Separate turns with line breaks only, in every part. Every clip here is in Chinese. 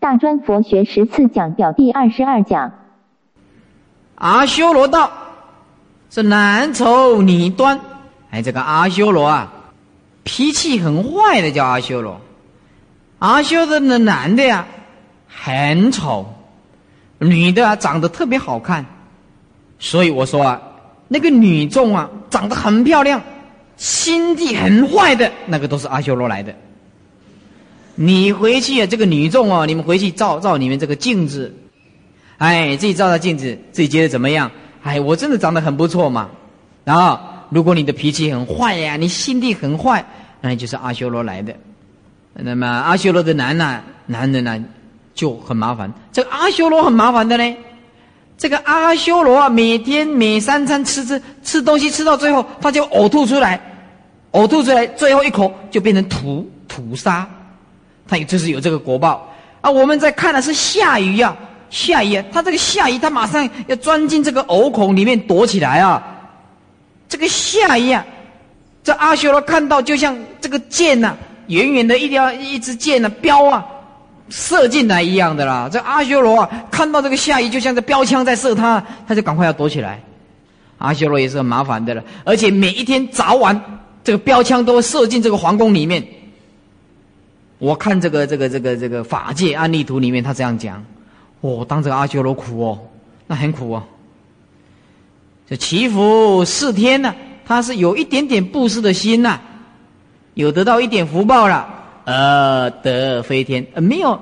大专佛学十次讲表第二十二讲。
阿修罗道是男丑女端，哎，这个阿修罗啊，脾气很坏的叫阿修罗。阿修罗的男的呀，很丑；女的啊，长得特别好看。所以我说啊，那个女众啊，长得很漂亮，心地很坏的那个都是阿修罗来的。你回去啊，这个女众哦，你们回去照照你们这个镜子，哎，自己照照镜子，自己觉得怎么样？哎，我真的长得很不错嘛。然后，如果你的脾气很坏呀，你心地很坏，那就是阿修罗来的。那么阿修罗的男呢，男人呢就很麻烦。这个阿修罗很麻烦的呢。这个阿修罗啊，每天每三餐吃吃吃东西，吃到最后他就呕吐出来，呕吐出来，最后一口就变成土土沙。他也就是有这个果报啊！我们在看的是下雨呀，下雨，他这个下雨，他马上要钻进这个藕孔里面躲起来啊！这个下雨啊，这阿修罗看到就像这个箭呐，远远的一条一支箭呐，标啊，射进来一样的啦。这阿修罗啊，看到这个下雨，就像这标枪在射他，他就赶快要躲起来。阿修罗也是很麻烦的了，而且每一天早晚，这个标枪都会射进这个皇宫里面。我看这个这个这个这个法界案例图里面，他这样讲：哦，当这个阿修罗苦哦，那很苦哦。这祈福四天呢，他是有一点点布施的心呐，有得到一点福报了，而得飞天；呃，没有，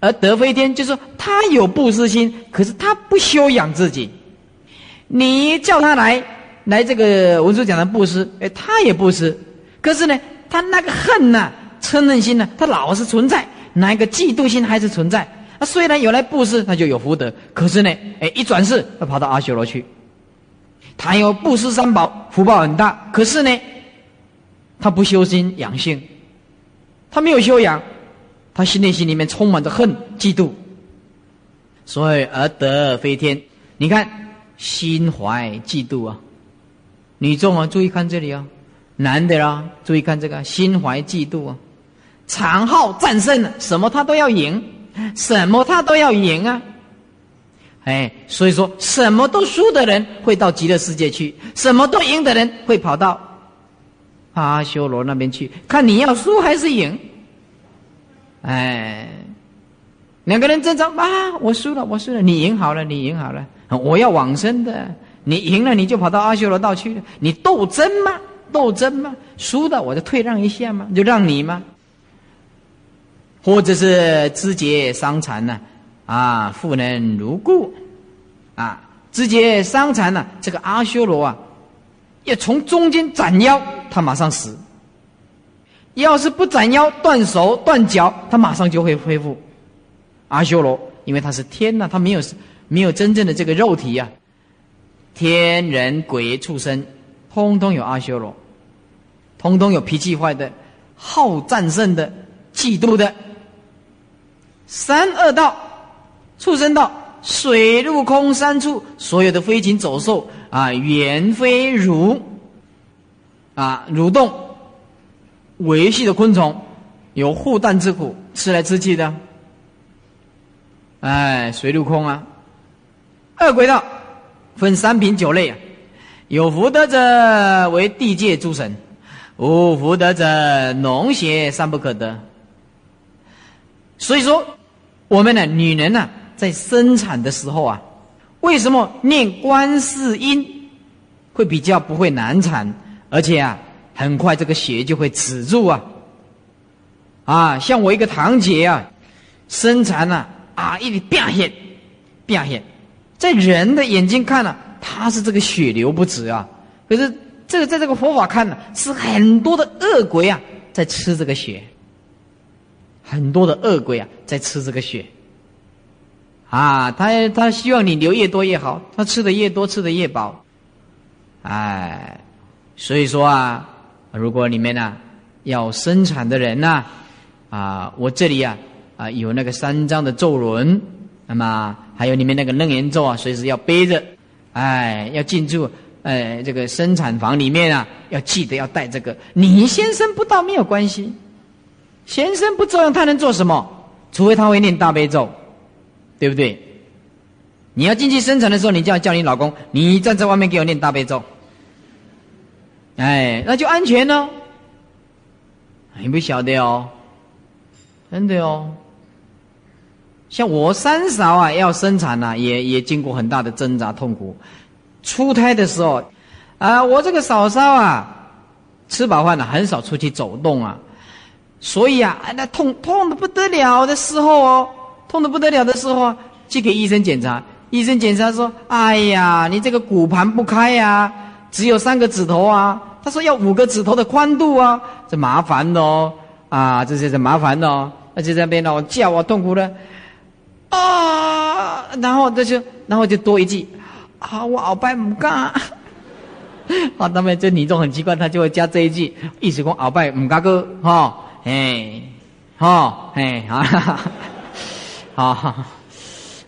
而得飞天，就是说他有布施心，可是他不修养自己。你叫他来来这个文殊讲的布施，哎，他也布施，可是呢，他那个恨呐。嗔恨心呢，它老是存在；那个嫉妒心还是存在。啊，虽然有来布施，他就有福德，可是呢，哎，一转世，他跑到阿修罗去。他有布施三宝，福报很大，可是呢，他不修心养性，他没有修养，他心内心里面充满着恨、嫉妒，所以而得飞天。你看，心怀嫉妒啊！女众啊，注意看这里啊，男的啦，注意看这个，心怀嫉妒啊！长号战胜了，什么他都要赢，什么他都要赢啊！哎，所以说什么都输的人会到极乐世界去，什么都赢的人会跑到阿修罗那边去，看你要输还是赢。哎，两个人争吵啊，我输了，我输了，你赢好了，你赢好了，我要往生的，你赢了你就跑到阿修罗道去了，你斗争吗？斗争吗？输的我就退让一下吗？就让你吗？或者是肢节伤残呢？啊，复能如故，啊，肢节伤残呢？这个阿修罗啊，要从中间斩腰，他马上死；要是不斩腰，断手断脚，他马上就会恢复。阿修罗，因为他是天呐，他没有没有真正的这个肉体呀。天人鬼畜生，通通有阿修罗，通通有脾气坏的、好战胜的、嫉妒的。三恶道、畜生道、水陆空三处，所有的飞禽走兽啊，猿飞蠕啊，蠕动维系的昆虫，有护蛋之苦，吃来吃去的。哎，水陆空啊，二鬼道分三品九类啊，有福德者为地界诸神，无福德者农邪三不可得。所以说。我们呢，女人呢，在生产的时候啊，为什么念观世音会比较不会难产，而且啊，很快这个血就会止住啊？啊，像我一个堂姐啊，生产呢啊，一直变血，变血，在人的眼睛看呢，她是这个血流不止啊，可是这个在这个佛法看呢，是很多的恶鬼啊，在吃这个血。很多的恶鬼啊，在吃这个血，啊，他他希望你流越多越好，他吃的越多，吃的越饱，哎，所以说啊，如果你们呢要生产的人呢，啊，我这里啊啊有那个三张的咒轮，那么还有你们那个楞严咒啊，随时要背着，哎，要进驻哎这个生产房里面啊，要记得要带这个，你先生不到没有关系。先生不作用，他能做什么？除非他会念大悲咒，对不对？你要进去生产的时候，你就要叫你老公，你站在外面给我念大悲咒。哎，那就安全喽。你不晓得哦，真的哦。像我三嫂啊，要生产呐，也也经过很大的挣扎痛苦。出胎的时候，啊，我这个嫂嫂啊，吃饱饭了，很少出去走动啊，所以啊，那痛痛的不得了的时候哦，痛的不得了的时候，去给医生检查。医生检查说：“哎呀，你这个骨盘不开呀，只有三个指头啊。”他说：“要五个指头的宽度啊，这麻烦哦，啊，这是这麻烦哦，而且在那边哦叫我痛苦的。”啊，然后这就，然后就多一句，啊，我鳌拜唔干，啊，那么这女众很奇怪，他就会加这一句，意思讲鳌拜唔干哥，哈，哎，哈，哎，啊，好，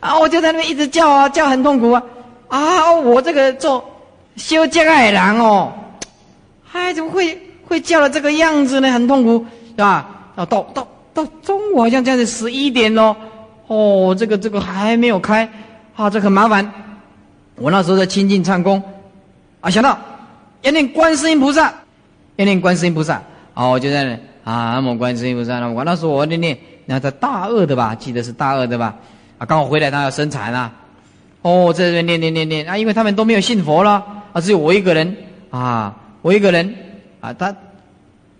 啊，我就在那边一直叫啊，叫很痛苦啊，啊，我这个做修这个海狼哦，哎，怎么会会叫的这个样子呢？很痛苦，是吧？啊，到到到中午好像这样子十一点喽。哦，这个这个还没有开，啊，这很麻烦。我那时候在清净唱功，啊，想到要念观世音菩萨，要念观世音菩萨，哦，我就在那啊，南无观世音菩萨。我那时候我念念，那在大二的吧，记得是大二的吧？啊，刚好回来他要生产啊，哦，在这边念念念念啊，因为他们都没有信佛了，啊，只有我一个人啊，我一个人啊，他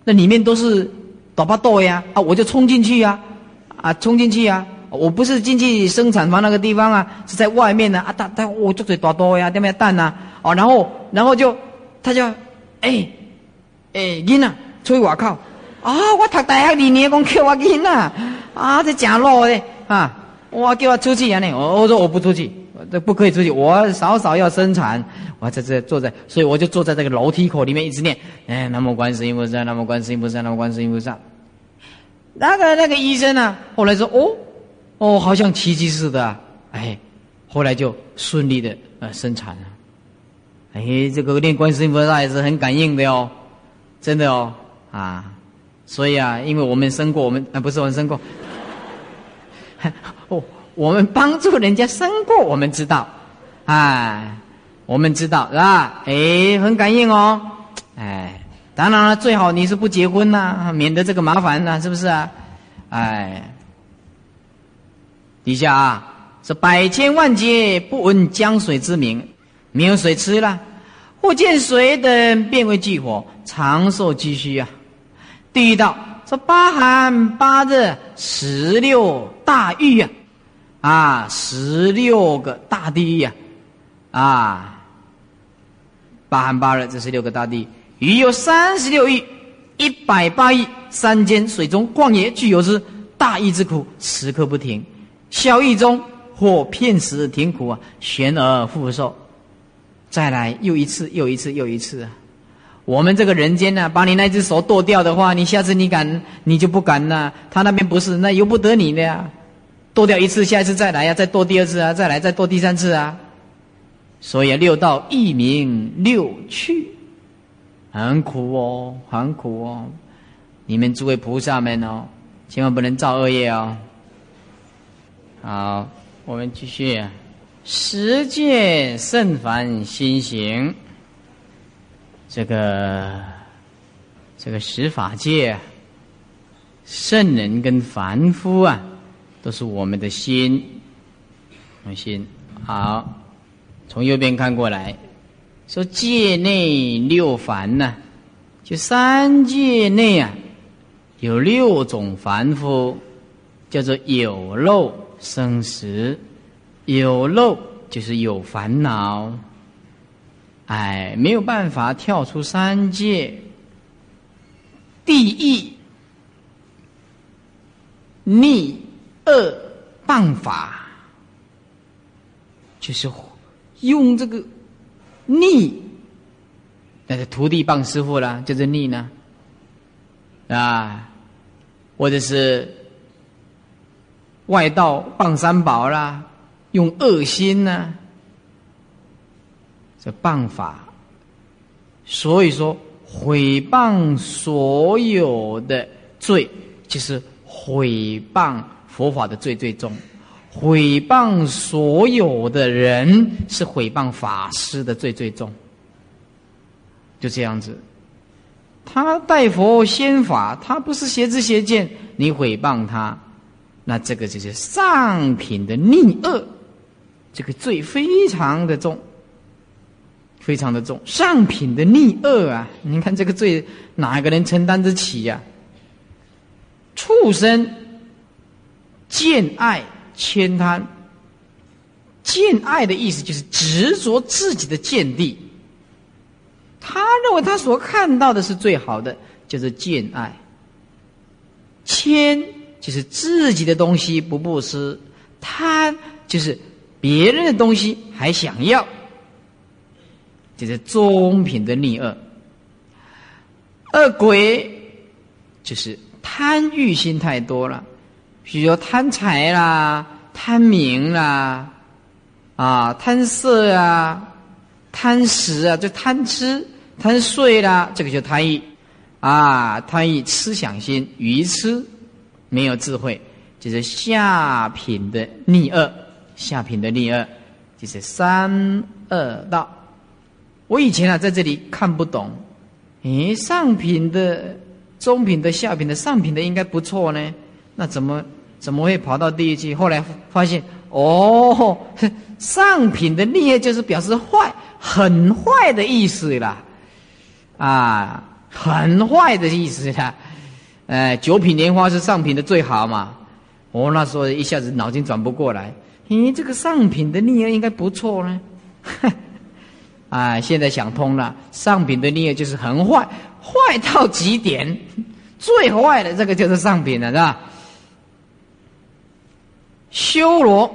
那里面都是打巴豆呀，啊，我就冲进去呀，啊，冲进去呀。我不是进去生产房那个地方啊，是在外面呢啊！他他我做嘴多多呀，对不对？蛋呐，哦，然后然后就他就哎哎，囡啊，出去外靠啊！我读大学二年，讲叫我囡啊啊，这假路的啊！我叫我出去啊！呢，我我说我不出去，这不可以出去。我少少要生产，我在这坐在，所以我就坐在这个楼梯口里面一直念：哎，南无观世音菩萨，南无观世音菩萨，南无观世音菩萨。那个那个医生呢，后来说哦。哦，好像奇迹似的，哎，后来就顺利的呃生产了，哎，这个练观世音菩萨也是很感应的哦，真的哦啊，所以啊，因为我们生过，我们啊不是我们生过，我，我们帮助人家生过，我们知道，哎，我们知道是吧？哎，很感应哦，哎，当然了，最好你是不结婚呐，免得这个麻烦呐，是不是啊？哎。底下啊，是百千万劫不闻江水之名，没有水吃了，或见水等变为巨火，长寿积虚啊。第一道这八寒八热十六大狱啊，啊，十六个大地狱啊，啊，八寒八热这是六个大地狱，有三十六亿一百八亿山间水中旷野具有之大义之苦，时刻不停。小狱中或片时停苦啊，悬而复受，再来又一次又一次又一次啊！我们这个人间呢，把你那只手剁掉的话，你下次你敢你就不敢了。他那边不是，那由不得你的呀。剁掉一次，下一次再来呀，再剁第二次啊，再来再剁第三次啊。所以六道一名六趣，很苦哦，很苦哦。你们诸位菩萨们哦，千万不能造恶业哦。好，我们继续。十界甚凡心行，这个这个十法界，圣人跟凡夫啊，都是我们的心，心。好，从右边看过来，说界内六凡呢，就三界内啊，有六种凡夫，叫做有漏。生死有漏，就是有烦恼，哎，没有办法跳出三界。地狱逆恶谤法，就是用这个逆，那个徒弟棒师傅啦，就是逆呢，啊，或者是。外道傍三宝啦，用恶心呢，这谤法，所以说毁谤所有的罪，就是毁谤佛法的罪最重，毁谤所有的人是毁谤法师的罪最重。就这样子，他代佛仙法，他不是邪知邪见，你毁谤他，那这个就是上品的逆恶，这个罪非常的重，非常的重。上品的逆恶啊，你看这个罪哪个人承担得起呀？畜生见爱悭贪，见爱的意思就是执着自己的见地。他认为他所看到的是最好的，就是见爱。谦就是自己的东西不布施，贪就是别人的东西还想要，就是中品的逆恶。恶鬼就是贪欲心太多了，比如贪财啦、贪名啦、啊贪色啊。贪食啊，就贪吃、贪睡啦，这个就贪欲啊，贪欲痴想心，愚痴，没有智慧，就是下品的逆恶，下品的逆恶，就是三恶道。我以前啊，在这里看不懂，诶，上品的、中品的、下品的、上品的应该不错呢，那怎么怎么会跑到地狱去？后来发现，哦，上品的逆恶就是表示坏。很坏的意思啦，啊，很坏的意思啦，呃，九品莲花是上品的最好嘛。我那时候一下子脑筋转不过来，咦，这个上品的逆儿应该不错呢。啊，现在想通了，上品的逆儿就是很坏，坏到极点，最坏的这个就是上品了，是吧？修罗，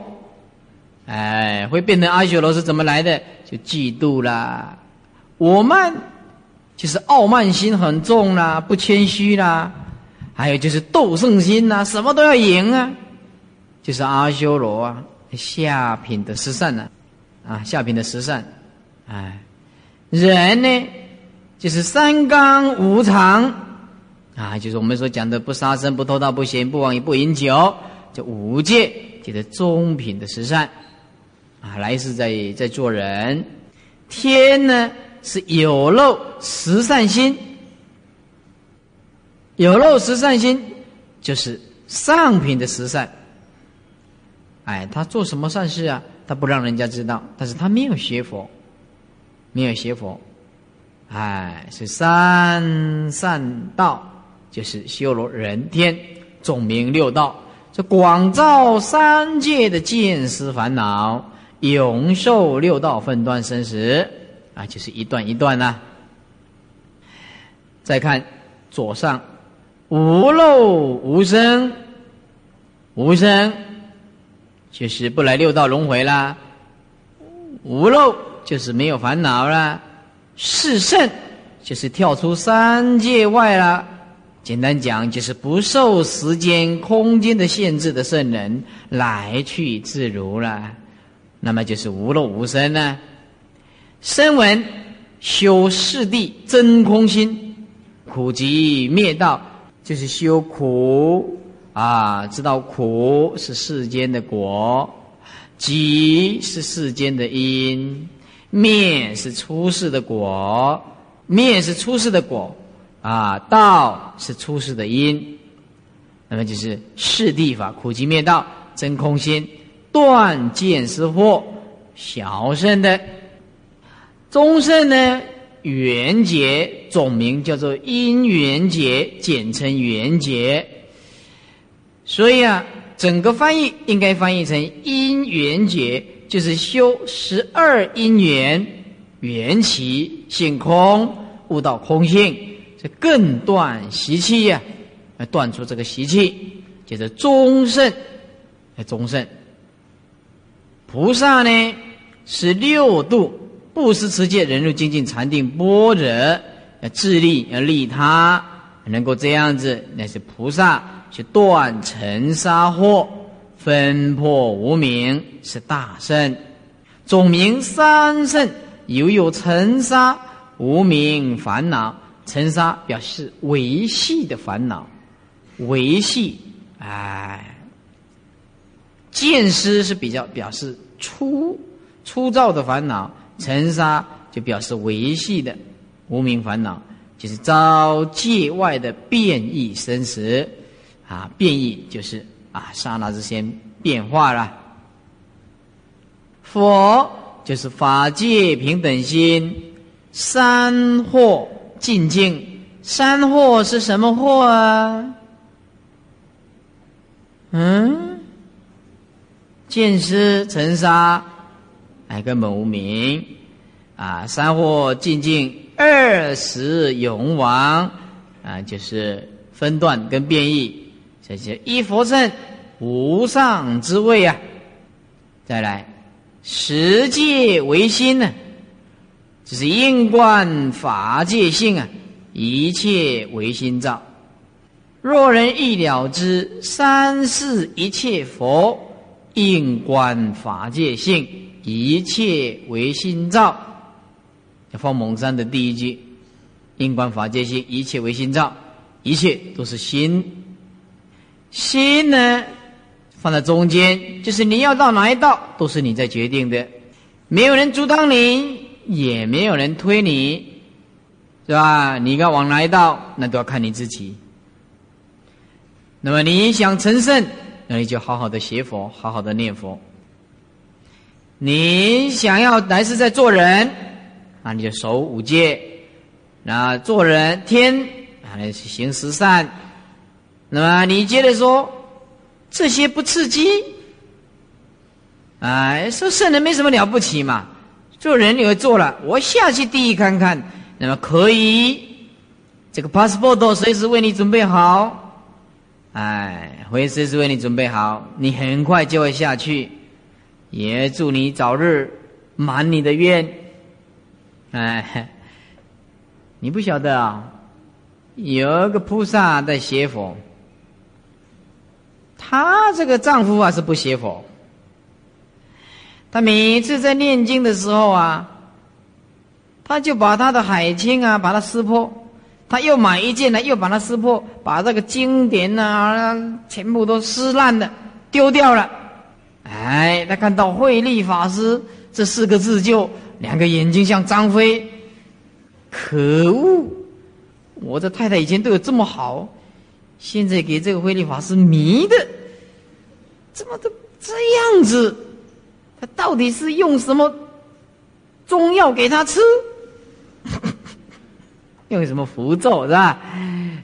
哎，会变成阿修罗是怎么来的？就嫉妒啦，我慢就是傲慢心很重啦，不谦虚啦，还有就是斗胜心呐，什么都要赢啊，就是阿修罗啊，下品的十善呢，啊，下品的十善，哎，人呢就是三纲五常啊，就是我们所讲的不杀生、不偷盗、不邪不妄语、不饮酒，这五戒就是中品的十善。啊，来世在在做人，天呢是有漏十善心，有漏十善心就是上品的十善。哎，他做什么善事啊？他不让人家知道，但是他没有学佛，没有学佛，哎，是三善道，就是修罗人天总名六道，这广照三界的见思烦恼。永受六道分段生死啊，就是一段一段呐。再看左上，无漏无生，无生就是不来六道轮回啦。无漏就是没有烦恼啦。是圣就是跳出三界外啦。简单讲就是不受时间空间的限制的圣人，来去自如了。那么就是无漏无生呢？声闻修四谛真空心，苦集灭道，就是修苦啊，知道苦是世间的果，集是世间的因，灭是出世的果，灭是出世的果啊，道是出世的因。那么就是四地法，苦集灭道，真空心。断见思惑，小圣的中圣呢？缘结总名叫做因缘结，简称缘结。所以啊，整个翻译应该翻译成因缘结，就是修十二因缘缘起性空，悟到空性，这更断习气呀，来断出这个习气，就是中圣，中圣。菩萨呢是六度布施持戒忍辱精进禅定般若，要自利要利他，能够这样子，那是菩萨去断尘沙惑，分破无明是大圣。总名三圣，犹有尘沙。无明烦恼，尘沙表示维系的烦恼，维系，哎，见思是比较表示粗粗糙的烦恼，尘沙就表示维系的无名烦恼，就是遭界外的变异生死。啊，变异就是啊刹那之间变化了。佛就是法界平等心，三惑尽境。三惑是什么惑啊？嗯，见思尘沙，哎，根本无名啊。三惑尽境，二十永亡啊，就是分段跟变异。这些一佛圣无上之位啊。再来，十界唯心呢，就是应观法界性啊。一切唯心造，若人一了之，三世一切佛应观法界性，一切唯心造。放蒙山的第一句，应观法界性，一切唯心造，一切都是心。心呢，放在中间，就是你要到哪一道，都是你在决定的，没有人阻挡你，也没有人推你。是吧？你要往哪一道，那都要看你自己。那么你想成圣，那你就好好的学佛，好好的念佛。你想要来世再做人，啊，你就守五戒，那做人天啊，行十善。那么你接着说，这些不刺激，哎，说圣人没什么了不起嘛，做人你会做了，我下去地狱看看。那么可以，这个 passport 随时为你准备好，哎，会随时为你准备好，你很快就会下去。也祝你早日满你的愿，哎，你不晓得啊，有一个菩萨在写佛，他这个丈夫啊是不学佛，他每次在念经的时候啊。他就把他的海青啊，把它撕破，他又买一件呢，又把它撕破，把这个经典啊，全部都撕烂了，丢掉了。哎，他看到慧利法师这四个字，就两个眼睛像张飞。可恶！我这太太以前对我这么好，现在给这个慧利法师迷的，怎么都这样子？他到底是用什么中药给他吃？用什么符咒是吧？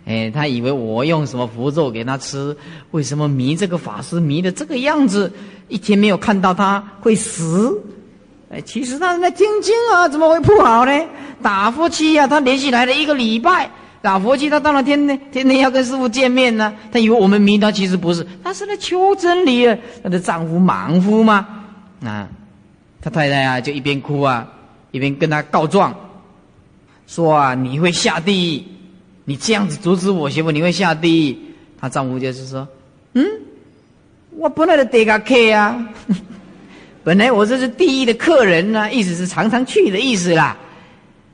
哎，他以为我用什么符咒给他吃？为什么迷这个法师迷的这个样子？一天没有看到他会死？哎，其实他在听经啊，怎么会不好呢？打夫妻呀，他连续来了一个礼拜打佛七，他当然天天天天要跟师傅见面呢。他以为我们迷他，其实不是，他是来求真理的。他的丈夫莽夫嘛，啊，他太太啊就一边哭啊，一边跟他告状。说啊，你会下地狱！你这样子阻止我媳妇，你会下地狱。她丈夫就是说，嗯，我本来的得个客啊，本来我这是地狱的客人呢，意思是常常去的意思啦，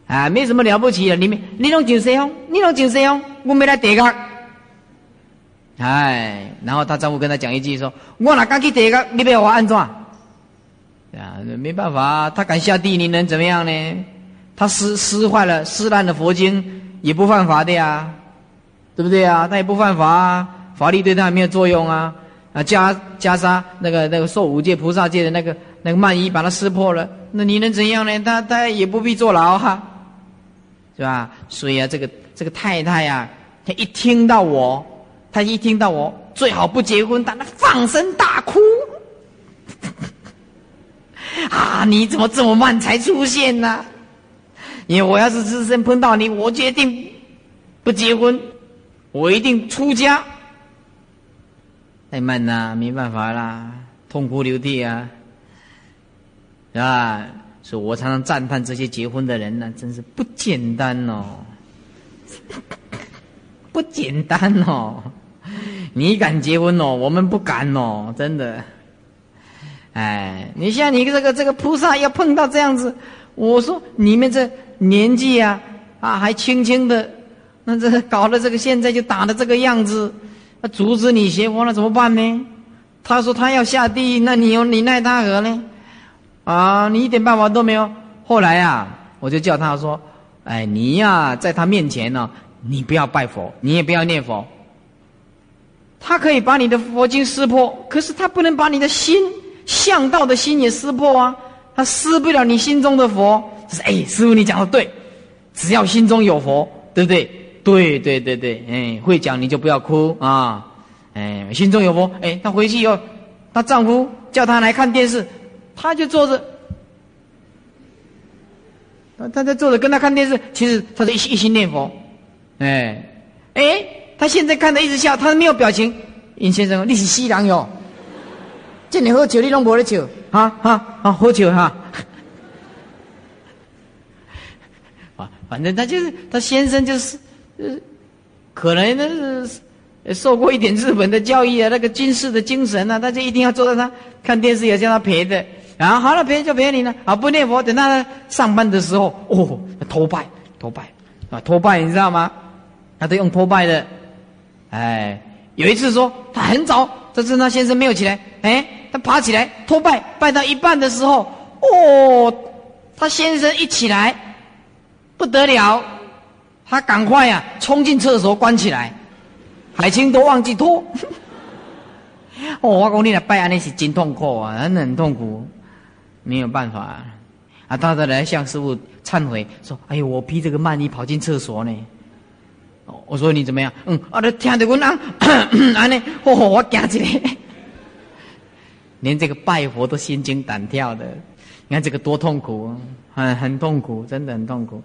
啊，没什么了不起的。你们，你弄酒谁哦？你弄酒谁哦？我没来得个。哎，然后她丈夫跟她讲一句说，我哪敢去得个？你要我安怎？啊，没办法，他敢下地，你能怎么样呢？他撕撕坏了、撕烂了佛经，也不犯法的呀，对不对啊？他也不犯法，法律对他也没有作用啊。啊，袈袈裟那个那个受五戒菩萨戒的那个那个曼衣，把它撕破了，那你能怎样呢？他他也不必坐牢哈，是吧？所以啊，这个这个太太呀，她一听到我，她一听到我最好不结婚，但她放声大哭。啊，你怎么这么慢才出现呢？因为我要是自身碰到你，我决定不结婚，我一定出家。太慢啦，没办法啦，痛哭流涕啊，是吧？所以我常常赞叹这些结婚的人呢，真是不简单哦，不简单哦。你敢结婚哦，我们不敢哦，真的。哎，你像你这个这个菩萨要碰到这样子，我说你们这。年纪啊，啊还轻轻的，那这搞得这个现在就打的这个样子，那阻止你学佛了怎么办呢？他说他要下地，那你有你奈他何呢？啊，你一点办法都没有。后来啊，我就叫他说：“哎，你呀，在他面前呢，你不要拜佛，你也不要念佛。他可以把你的佛经撕破，可是他不能把你的心向道的心也撕破啊。他撕不了你心中的佛。是哎，师傅你讲的对，只要心中有佛，对不对？对对对对，哎，会讲你就不要哭啊。”哎，心中有佛。哎，她回去以后，她丈夫叫她来看电视，她就坐着。他在坐着跟他看电视，其实他是一一心念佛。哎，哎，他现在看着一直笑，他没有表情。尹先生，你是西人哟？见你喝酒，你拢无得酒，哈哈，啊，喝酒哈。啊，反正他就是他先生就是，呃，可能那是。受过一点日本的教育啊，那个军事的精神啊，他就一定要坐在那看电视，也叫他陪的。然后好了，陪就陪你了。啊，不念佛，等他上班的时候，哦，托拜，托拜，啊，托拜，你知道吗？他都用托拜的。哎，有一次说他很早，这次他先生没有起来，哎，他爬起来托拜，拜到一半的时候，哦，他先生一起来，不得了，他赶快呀，冲进厕所关起来。海清都忘记脱，哦，我讲你来拜安尼是真痛苦啊，很很痛苦，没有办法啊。啊他再来向师傅忏悔说：“哎呦，我披这个曼衣跑进厕所呢。”我说你怎么样？嗯，啊，他听得我那 安尼，哦，我惊起来，连这个拜佛都心惊胆跳的。你看这个多痛苦，很很痛苦，真的很痛苦。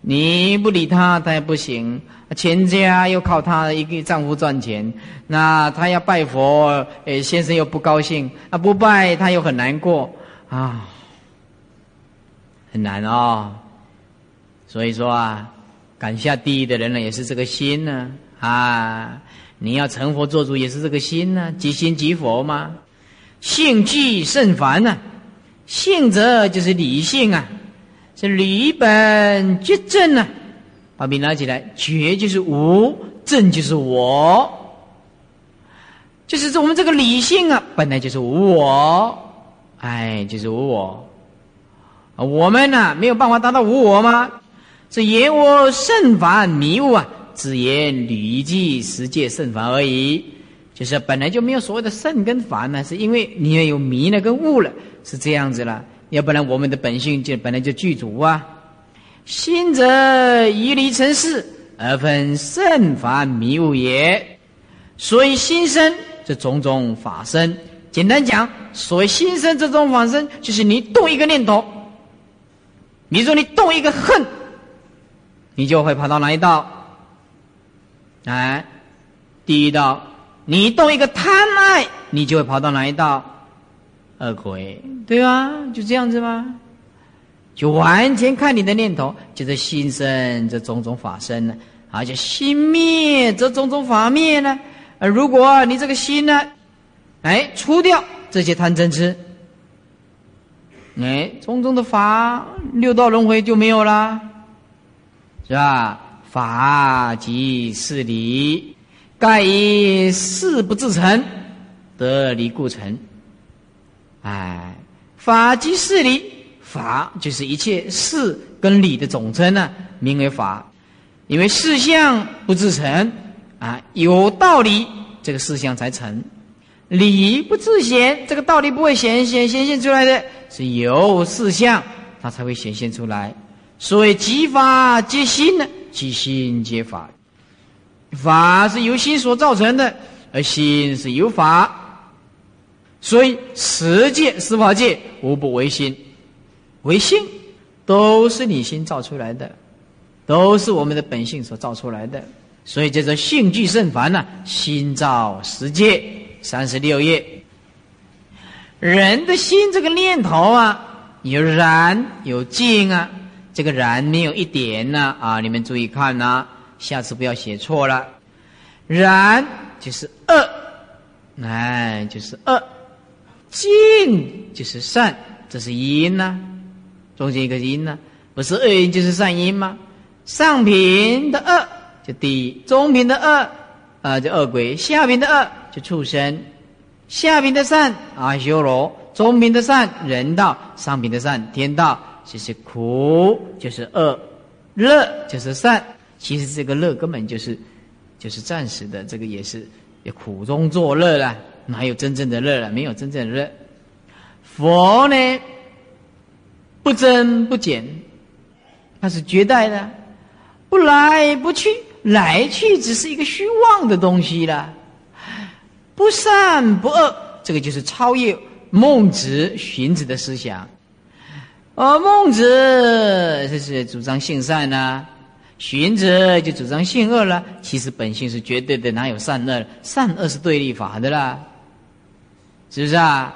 你不理他，他也不行。全家又靠他一个丈夫赚钱，那他要拜佛，诶，先生又不高兴，啊，不拜他又很难过，啊，很难哦。所以说啊，敢下地狱的人呢，也是这个心呢，啊，你要成佛做主也是这个心呢，即心即佛嘛。性具甚繁呢，性则就是理性啊。是理本觉正呢，把笔拿起来，觉就是无，正就是我，就是我们这个理性啊，本来就是无我，哎，就是无我。我们呢没有办法达到无我吗？是言我甚凡迷雾啊，只言履记十界甚凡而已。就是本来就没有所谓的甚跟凡呢，是因为你也有迷了跟悟了，是这样子了。要不然，我们的本性就本来就具足啊。心则以离成事，而分甚凡迷雾也。所以心生这种种法生。简单讲，所谓心生这种法生，就是你动一个念头。你说，你动一个恨，你就会跑到哪一道？哎，第一道。你动一个贪爱，你就会跑到哪一道？二鬼，对吧？就这样子吗？就完全看你的念头，就是心生这种种法生呢，而且心灭这种种法灭呢。而如果你这个心呢，哎，除掉这些贪嗔痴，哎，种种的法六道轮回就没有啦，是吧？法即是理，盖以事不自成，得离故成。哎，法即是理，法就是一切事跟理的总称呢，名为法。因为事相不自成啊，有道理这个事相才成；理不自显，这个道理不会显显显现出来的，是有事相它才会显现出来。所谓即法即心呢，即心即法。法是由心所造成的，而心是由法。所以十界、十法界无不为心，为心都是你心造出来的，都是我们的本性所造出来的。所以叫做性具甚凡呢，心造十界三十六页。人的心这个念头啊，有染有净啊，这个染没有一点呢啊，你们注意看呐，下次不要写错了。染就是恶，哎，就是恶。净就是善，这是因呐，中间一个因呐，不是恶因就是善因吗？上品的恶就地，中品的恶啊就恶鬼，下品的恶就畜生，下品的善阿修罗，中品的善人道，上品的善天道。就是苦，就是恶，乐就是善。其实这个乐根本就是就是暂时的，这个也是苦中作乐了，哪有真正的乐了？没有真正的乐。佛呢，不增不减，它是绝代的，不来不去，来去只是一个虚妄的东西了。不善不恶，这个就是超越孟子、荀子的思想。而孟子这是主张性善呐，荀子就主张性恶了。其实本性是绝对的，哪有善恶？善恶是对立法的啦，是不是啊？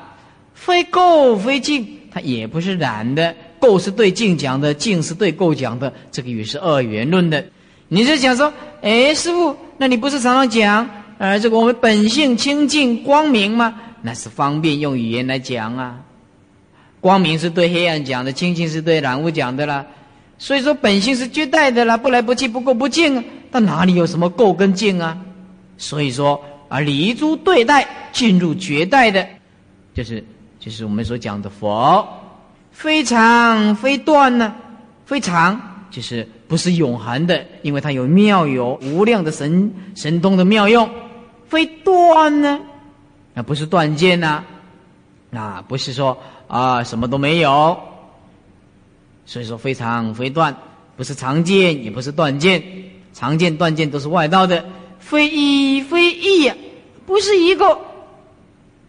非垢非净，它也不是染的。垢是对净讲的，净是对垢讲的，这个也是二元论的。你是讲说，哎，师傅，那你不是常常讲？呃，这个我们本性清净光明吗？那是方便用语言来讲啊。光明是对黑暗讲的，清净是对染污讲的啦。所以说本性是绝代的啦，不来不去，不垢不净啊。但哪里有什么垢跟净啊？所以说啊，离诸对待，进入绝代的，就是就是我们所讲的佛，非常非断呢，非常就是不是永恒的，因为它有妙有无量的神神通的妙用。非断呢？那不是断见呐，啊，不是说啊什么都没有。所以说非常非断，不是常见，也不是断见，常见断见都是外道的。非一非异呀，不是一个，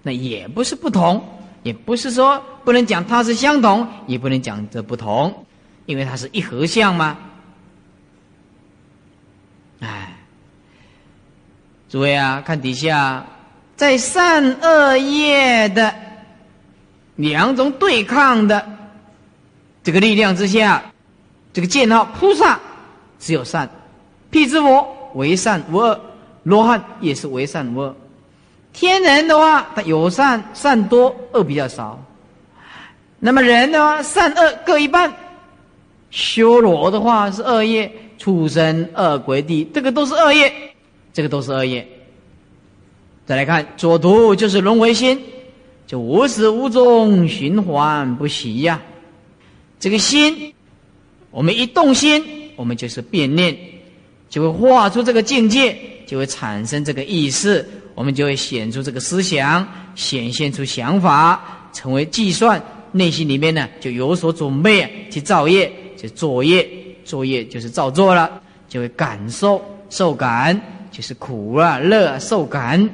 那也不是不同，也不是说不能讲它是相同，也不能讲这不同，因为它是一合相嘛。哎。诸位啊，看底下，在善恶业的两种对抗的这个力量之下，这个剑号菩萨只有善，辟支佛为善无恶，罗汉也是为善无恶。天人的话，他有善善多，恶比较少。那么人的话，善恶各一半。修罗的话是恶业，畜生恶鬼地，这个都是恶业。这个都是恶业。再来看左图，就是轮回心，就无始无终，循环不息呀。这个心，我们一动心，我们就是变念，就会画出这个境界，就会产生这个意识，我们就会显出这个思想，显现出想法，成为计算。内心里面呢，就有所准备，去造业，就作业，作业就是造作了，就会感受受感。就是苦啊，乐啊，受感，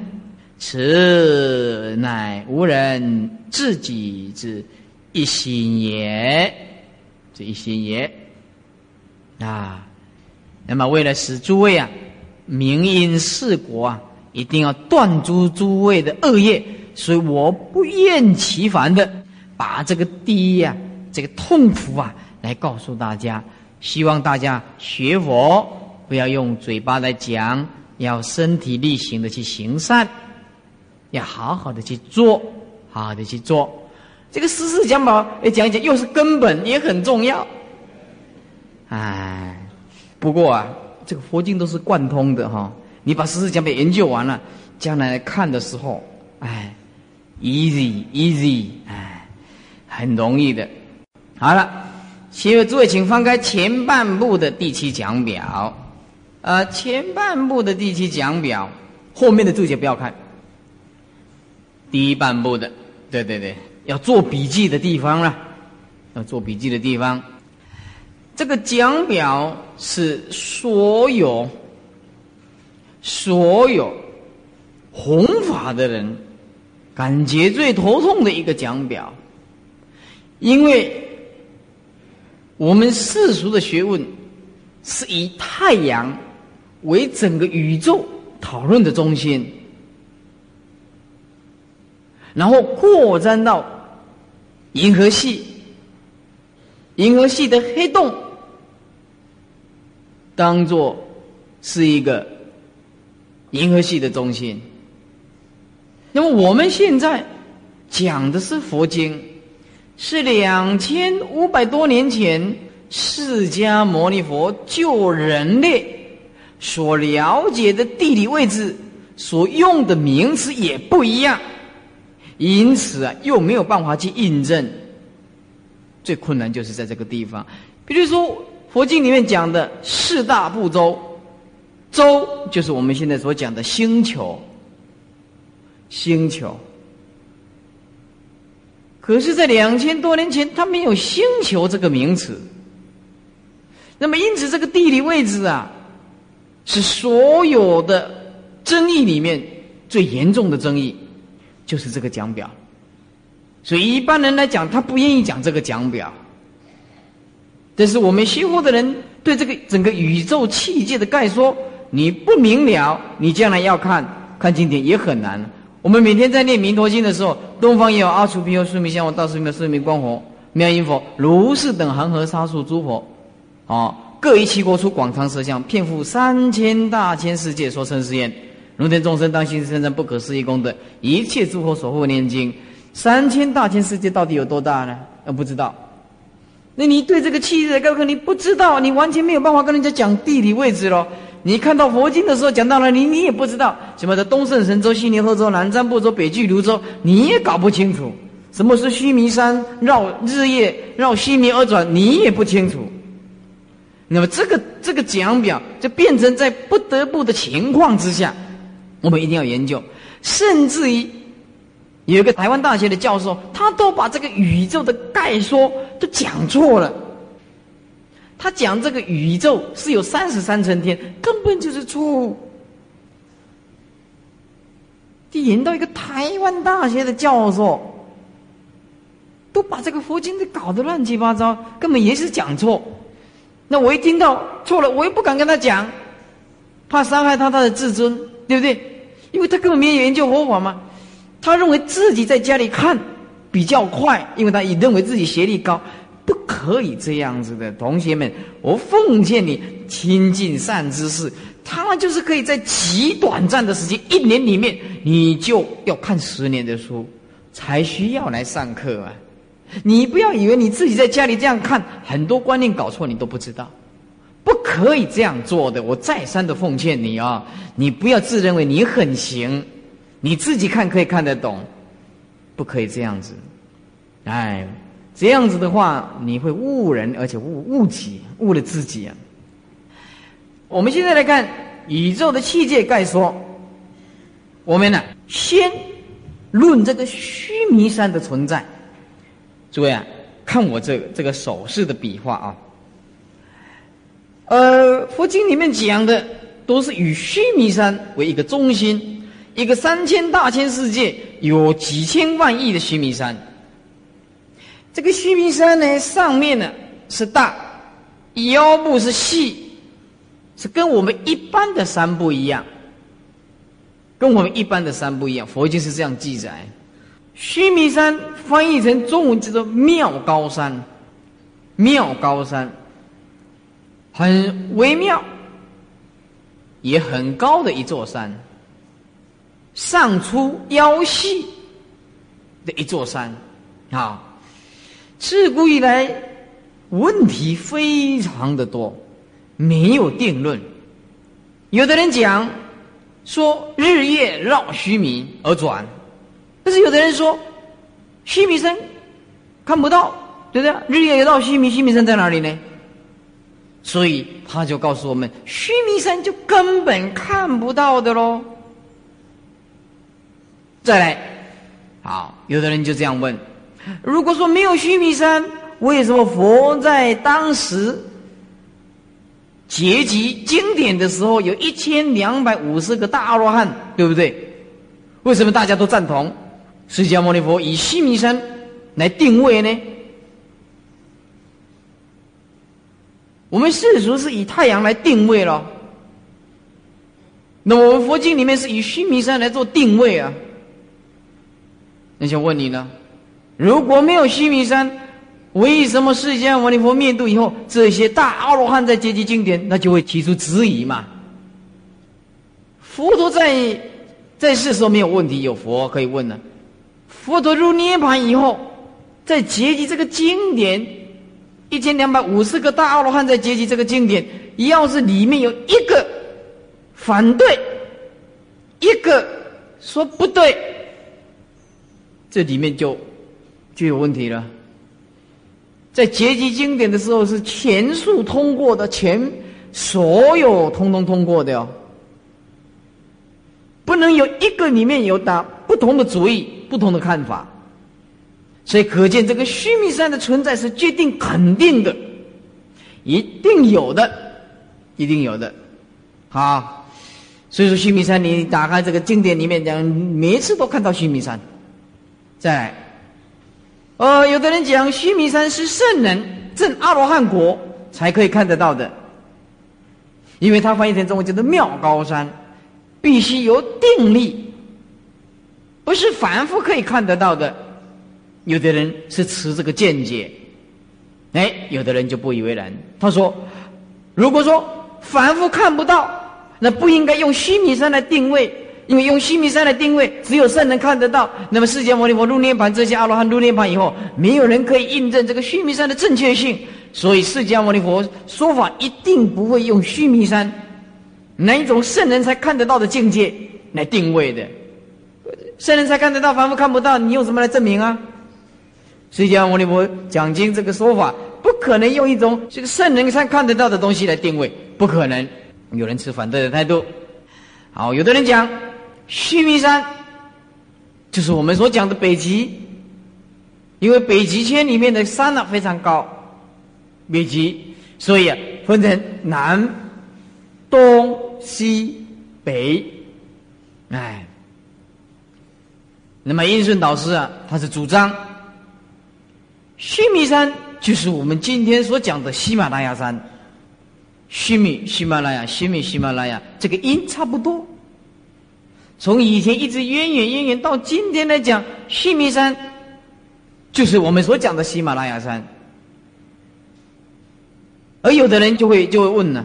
此乃无人自己之一心也，这一心也啊。那么，为了使诸位啊，明因四果啊，一定要断诸诸位的恶业，所以我不厌其烦的把这个第一啊，这个痛苦啊，来告诉大家。希望大家学佛，不要用嘴巴来讲。要身体力行的去行善，要好好的去做，好好的去做。这个十四讲宝，也，讲一讲，又是根本，也很重要。哎，不过啊，这个佛经都是贯通的哈。你把十四讲宝研究完了，将来看的时候，哎，easy easy，哎，很容易的。好了，请诸位请翻开前半部的第七讲表。呃，前半部的第七讲表，后面的注解不要看。第一半部的，对对对，要做笔记的地方了，要做笔记的地方。这个讲表是所有所有弘法的人感觉最头痛的一个讲表，因为我们世俗的学问是以太阳。为整个宇宙讨论的中心，然后扩展到银河系，银河系的黑洞当做是一个银河系的中心。那么我们现在讲的是佛经，是两千五百多年前释迦牟尼佛救人类。所了解的地理位置，所用的名词也不一样。因此啊，又没有办法去印证。最困难就是在这个地方，比如说佛经里面讲的四大部洲，洲就是我们现在所讲的星球，星球。可是，在两千多年前，它没有星球这个名词。那么，因此这个地理位置啊，是所有的争议里面最严重的争议。就是这个讲表，所以一般人来讲，他不愿意讲这个讲表。但是我们西方的人对这个整个宇宙器界的概说，你不明了，你将来要看看经典也很难。我们每天在念弥陀经的时候，东方也有阿处毗诃、须弥相、道士弥、四弥光佛、妙音佛、如是等恒河沙数诸佛，啊，各一七国出广长舌相，遍覆三千大千世界，说成是言。如天众生当心生生不可思议功德，一切诸佛所护念经，三千大千世界到底有多大呢？呃，不知道。那你对这个气的高科你不知道，你完全没有办法跟人家讲地理位置喽。你看到佛经的时候讲到了，你你也不知道什么的东胜神州、西牛贺州、南瞻部洲、北俱泸州，你也搞不清楚。什么是须弥山绕日夜绕须弥而转，你也不清楚。那么这个这个讲表就变成在不得不的情况之下。我们一定要研究，甚至于有一个台湾大学的教授，他都把这个宇宙的概说都讲错了。他讲这个宇宙是有三十三层天，根本就是错误。就引到一个台湾大学的教授，都把这个佛经都搞得乱七八糟，根本也是讲错。那我一听到错了，我又不敢跟他讲，怕伤害他他的自尊，对不对？因为他根本没有研究佛法嘛，他认为自己在家里看比较快，因为他也认为自己学历高，不可以这样子的。同学们，我奉劝你亲近善知识，他就是可以在极短暂的时间，一年里面，你就要看十年的书，才需要来上课啊！你不要以为你自己在家里这样看，很多观念搞错，你都不知道。不可以这样做的，我再三的奉劝你啊！你不要自认为你很行，你自己看可以看得懂，不可以这样子。哎，这样子的话，你会误人，而且误误己，误了自己啊！我们现在来看宇宙的器界概说，我们呢先论这个须弥山的存在。诸位啊，看我这这个手势的笔画啊。呃，佛经里面讲的都是以须弥山为一个中心，一个三千大千世界有几千万亿的须弥山。这个须弥山呢，上面呢是大，腰部是细，是跟我们一般的山不一样，跟我们一般的山不一样。佛经是这样记载：须弥山翻译成中文叫做妙高山，妙高山。很微妙，也很高的一座山，上粗腰细的一座山，啊，自古以来问题非常的多，没有定论。有的人讲说日夜绕须弥而转，但是有的人说须弥山看不到，对不对？日夜绕须弥，须弥山在哪里呢？所以他就告诉我们，须弥山就根本看不到的喽。再来，好，有的人就这样问：如果说没有须弥山，为什么佛在当时结集经典的时候，有一千两百五十个大阿罗汉，对不对？为什么大家都赞同释迦牟尼佛以须弥山来定位呢？我们世俗是以太阳来定位了，那我们佛经里面是以须弥山来做定位啊。那想问你呢，如果没有须弥山，为什么释迦牟尼佛灭度以后，这些大阿罗汉在接集经典，那就会提出质疑嘛？佛陀在在世时候没有问题，有佛可以问呢。佛陀入涅盘以后，在结集这个经典。一千两百五十个大阿罗汉在结集这个经典，要是里面有一个反对，一个说不对，这里面就就有问题了。在结集经典的时候是全数通过的，全所有通通通过的哟，不能有一个里面有打不同的主意、不同的看法。所以可见这个须弥山的存在是决定肯定的，一定有的，一定有的。好，所以说须弥山，你打开这个经典里面讲，每一次都看到须弥山。再来，呃，有的人讲须弥山是圣人证阿罗汉国才可以看得到的，因为他翻译成中文叫做妙高山，必须有定力，不是凡夫可以看得到的。有的人是持这个见解，哎，有的人就不以为然。他说：“如果说凡夫看不到，那不应该用须弥山来定位，因为用须弥山来定位，只有圣人看得到。那么释迦牟尼佛入涅盘，这些阿罗汉入涅盘以后，没有人可以印证这个须弥山的正确性。所以释迦牟尼佛说法一定不会用须弥山哪一种圣人才看得到的境界来定位的。圣人才看得到，凡夫看不到，你用什么来证明啊？”释迦牟尼佛讲经这个说法，不可能用一种这个圣人才看得到的东西来定位，不可能。有人持反对的态度。好，有的人讲须弥山就是我们所讲的北极，因为北极圈里面的山呢非常高，北极，所以啊分成南、东、西、北，哎。那么印顺导师啊，他是主张。须弥山就是我们今天所讲的喜马拉雅山。须弥、喜马拉雅、须弥、喜马拉雅，这个音差不多。从以前一直渊远渊远到今天来讲，须弥山就是我们所讲的喜马拉雅山。而有的人就会就会问呢，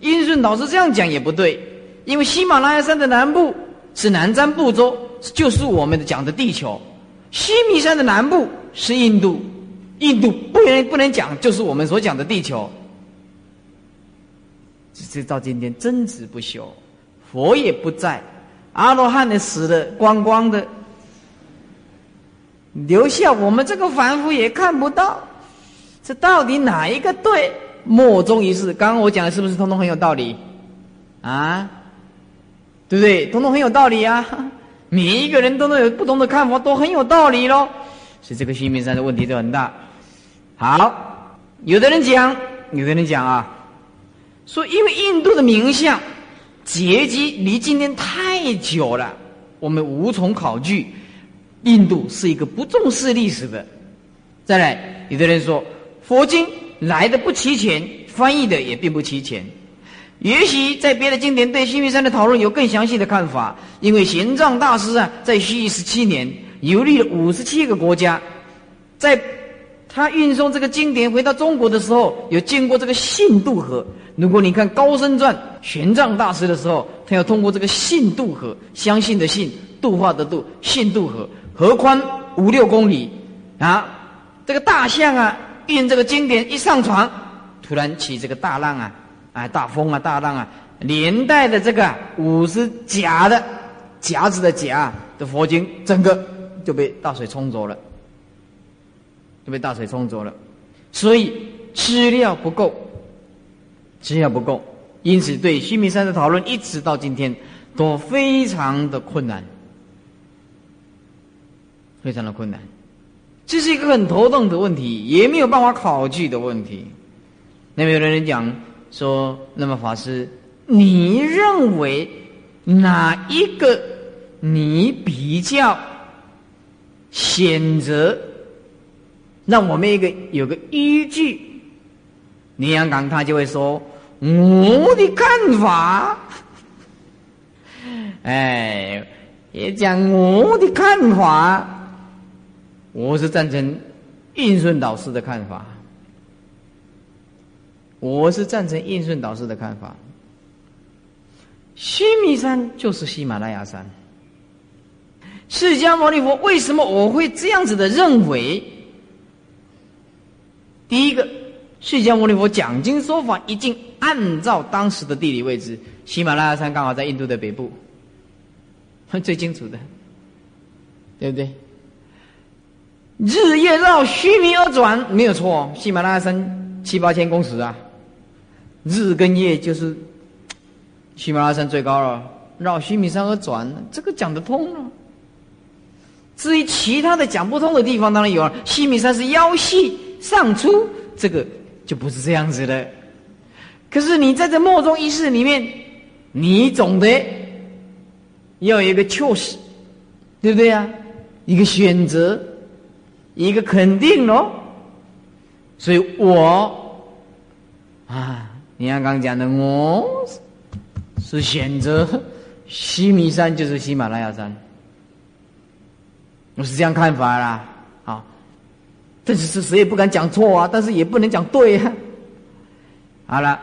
英顺老师这样讲也不对，因为喜马拉雅山的南部是南瞻部洲，就是我们讲的地球；须弥山的南部是印度。印度不能不能讲，就是我们所讲的地球。直到今天争执不休，佛也不在，阿罗汉的死的光光的，留下我们这个凡夫也看不到，这到底哪一个对？莫衷一是。刚刚我讲的是不是通通很有道理？啊，对不对？通通很有道理啊！每一个人都能有不同的看法，都很有道理喽。所以这个须弥山的问题就很大。好，有的人讲，有的人讲啊，说因为印度的名相结集离今天太久了，我们无从考据。印度是一个不重视历史的。再来，有的人说佛经来的不齐全，翻译的也并不齐全。也许在别的经典对须弥山的讨论有更详细的看法，因为玄奘大师啊，在西域十七年游历了五十七个国家，在。他运送这个经典回到中国的时候，有经过这个信渡河。如果你看《高僧传》玄奘大师的时候，他要通过这个信渡河，相信的信，度化的度，信渡河，河宽五六公里啊。这个大象啊，运这个经典一上船，突然起这个大浪啊，哎，大风啊，大浪啊，连带的这个五十甲的甲子的甲的佛经，整个就被大水冲走了。就被大水冲走了，所以资料不够，资料不够，因此对须弥山的讨论一直到今天都非常的困难，非常的困难，这是一个很头痛的问题，也没有办法考据的问题。那么有的人讲说，那么法师，你认为哪一个你比较选择？让我们一个有个依据，林阳刚他就会说我的看法，哎，也讲我的看法，我是赞成应顺导师的看法，我是赞成印顺导师的看法。须弥山就是喜马拉雅山，释迦牟尼佛为什么我会这样子的认为？第一个，释迦牟尼佛讲经说法，已经按照当时的地理位置，喜马拉雅山刚好在印度的北部，最清楚的，对不对？日夜绕须弥而转，没有错。喜马拉雅山七八千公尺啊，日跟夜就是喜马拉雅山最高了，绕须弥山而转，这个讲得通了。至于其他的讲不通的地方，当然有了。须弥山是腰细上出，这个就不是这样子的。可是你在这莫中一世里面，你总得要有一个 choice，，对不对呀？一个选择，一个肯定咯。所以我啊，你刚刚讲的，我是选择须弥山，就是喜马拉雅山。我是这样看法啦，啊，但是是谁也不敢讲错啊，但是也不能讲对啊。好了，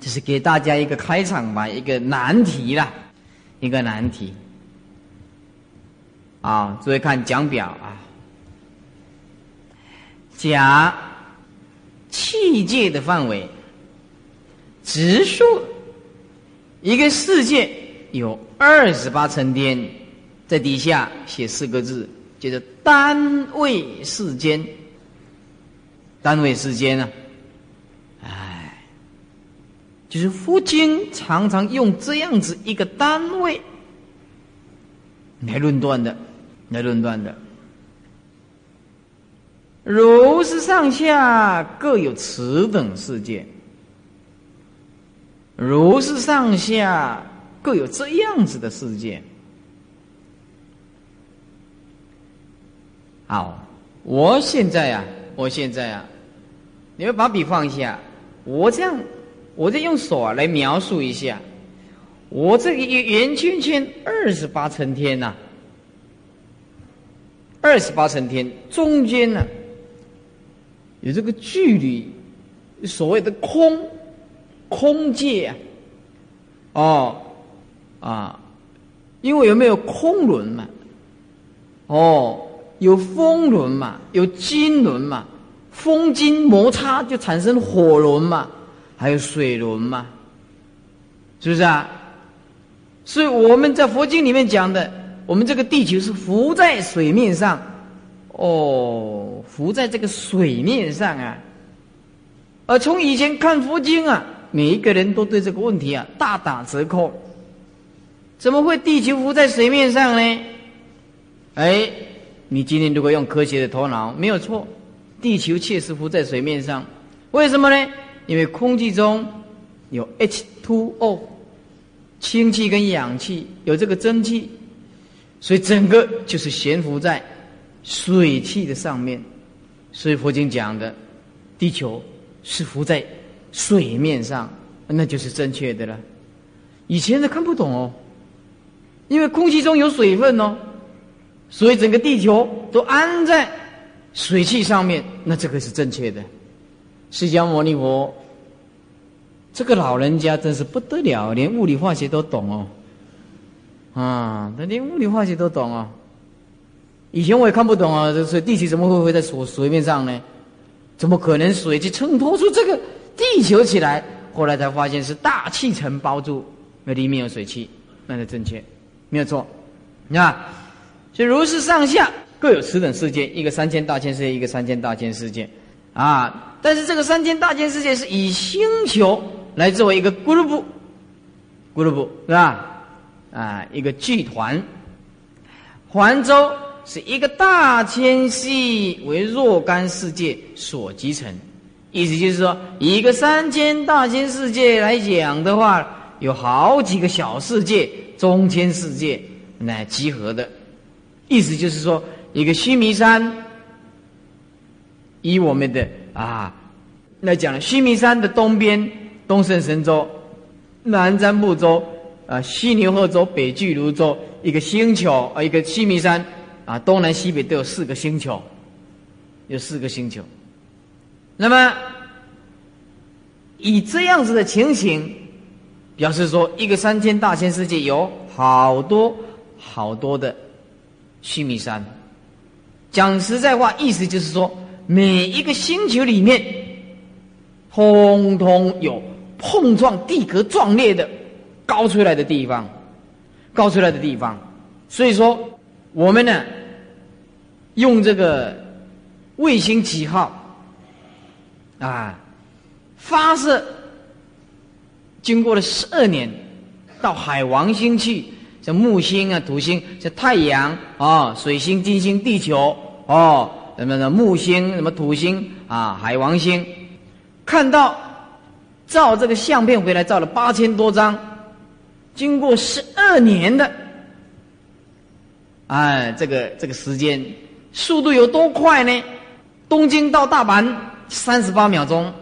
这是给大家一个开场吧，一个难题啦，一个难题。啊，注意看讲表啊，甲器界的范围，直说一个世界有二十八层天。在底下写四个字，叫做“单位世间”。单位世间呢，哎，就是佛经常常用这样子一个单位来论断的，来论断的。如是上下各有此等世界，如是上下各有这样子的世界。好，我现在啊，我现在啊，你们把笔放下，我这样，我再用手啊来描述一下，我这个圆圆圈圈二十八层天呐，二十八层天中间呢有这个距离，所谓的空空界啊，哦啊，因为有没有空轮嘛？哦。有风轮嘛，有金轮嘛，风金摩擦就产生火轮嘛，还有水轮嘛，是不是啊？所以我们在佛经里面讲的，我们这个地球是浮在水面上，哦，浮在这个水面上啊。而从以前看佛经啊，每一个人都对这个问题啊大打折扣。怎么会地球浮在水面上呢？哎。你今天如果用科学的头脑，没有错，地球确实浮在水面上。为什么呢？因为空气中有 H2O，氢气跟氧气，有这个蒸汽，所以整个就是悬浮在水汽的上面。所以佛经讲的，地球是浮在水面上，那就是正确的了。以前的看不懂哦，因为空气中有水分哦。所以整个地球都安在水汽上面，那这个是正确的。释迦牟尼佛这个老人家真是不得了，连物理化学都懂哦。啊，他连物理化学都懂哦。以前我也看不懂啊，就是地球怎么会会在水水面上呢？怎么可能水去衬托出这个地球起来？后来才发现是大气层包住，那里面有水汽，那是正确，没有错。那。就如是上下各有此等世界，一个三千大千世界，一个三千大千世界，啊！但是这个三千大千世界是以星球来作为一个 group，group 是吧？啊，一个剧团。环州是一个大千系为若干世界所集成，意思就是说，一个三千大千世界来讲的话，有好几个小世界、中千世界来集合的。意思就是说，一个须弥山，以我们的啊来讲，须弥山的东边东胜神州、南瞻部洲、啊西牛贺洲、北俱泸州，一个星球啊，一个须弥山啊，东南西北都有四个星球，有四个星球。那么以这样子的情形，表示说，一个三千大千世界有好多好多的。须弥山，讲实在话，意思就是说，每一个星球里面，通通有碰撞地壳壮烈的高出来的地方，高出来的地方。所以说，我们呢，用这个卫星几号啊发射，经过了十二年，到海王星去，像木星啊、土星、像太阳啊、水星、金星、地球哦，什么的木星、什么土星啊、海王星，看到照这个相片回来，照了八千多张，经过十二年的。哎，这个这个时间速度有多快呢？东京到大阪三十八秒钟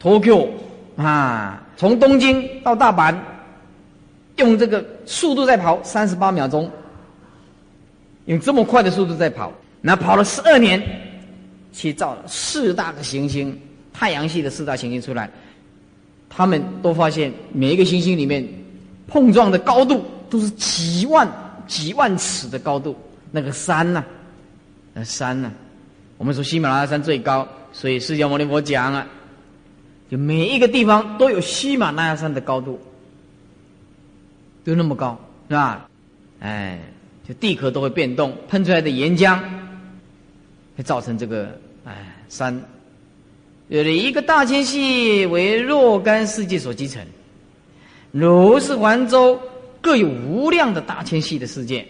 ，Tokyo 啊，从东京到大阪用这个速度在跑三十八秒钟，用这么快的速度在跑，那跑了十二年，去造了四大个行星，太阳系的四大行星出来，他们都发现每一个行星里面碰撞的高度。都是几万几万尺的高度，那个山呐，那山呐，我们说喜马拉雅山最高，所以释迦牟尼佛讲啊，就每一个地方都有喜马拉雅山的高度，都那么高，是吧？哎，就地壳都会变动，喷出来的岩浆会造成这个哎山，有了一个大千系为若干世界所集成，如是环周。各有无量的大千系的世界，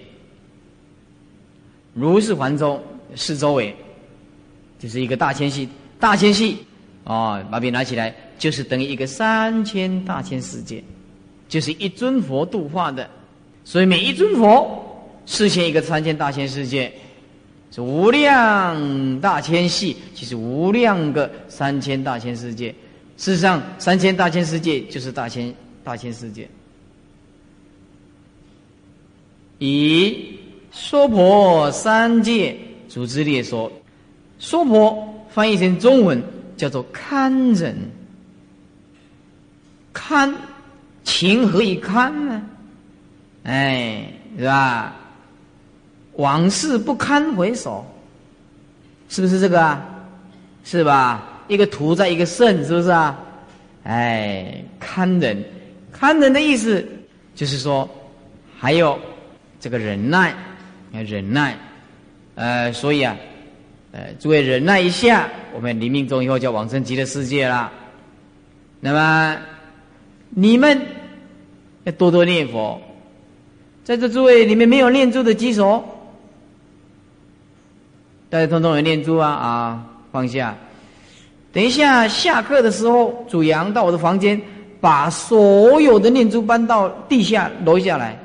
如是环周四周围，就是一个大千系。大千系，哦，把笔拿起来，就是等于一个三千大千世界，就是一尊佛度化的。所以每一尊佛实现一个三千大千世界，是无量大千系，其实无量个三千大千世界。事实上，三千大千世界就是大千大千世界。以娑婆三界组织列说，娑婆翻译成中文叫做堪忍，堪情何以堪呢？哎，是吧？往事不堪回首，是不是这个啊？是吧？一个图在一个肾，是不是啊？哎，堪忍，堪忍的意思就是说还有。这个忍耐，忍耐，呃，所以啊，呃，诸位忍耐一下，我们临命终以后叫往生极乐世界了。那么你们要多多念佛，在这诸位里面没有念珠的举手，大家通通有念珠啊啊，放下。等一下下课的时候，主阳到我的房间，把所有的念珠搬到地下楼下来。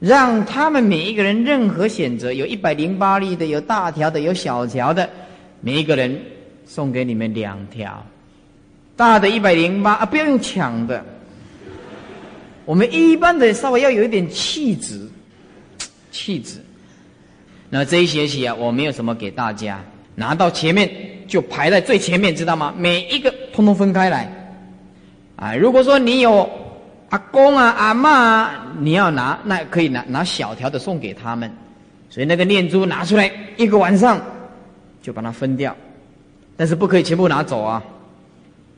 让他们每一个人任何选择，有一百零八粒的，有大条的，有小条的，每一个人送给你们两条，大的一百零八啊，不要用抢的。我们一般的稍微要有一点气质，气质。那这一学期啊，我没有什么给大家，拿到前面就排在最前面，知道吗？每一个通通分开来。啊，如果说你有。阿公啊，阿妈啊，你要拿那可以拿拿小条的送给他们，所以那个念珠拿出来一个晚上就把它分掉，但是不可以全部拿走啊！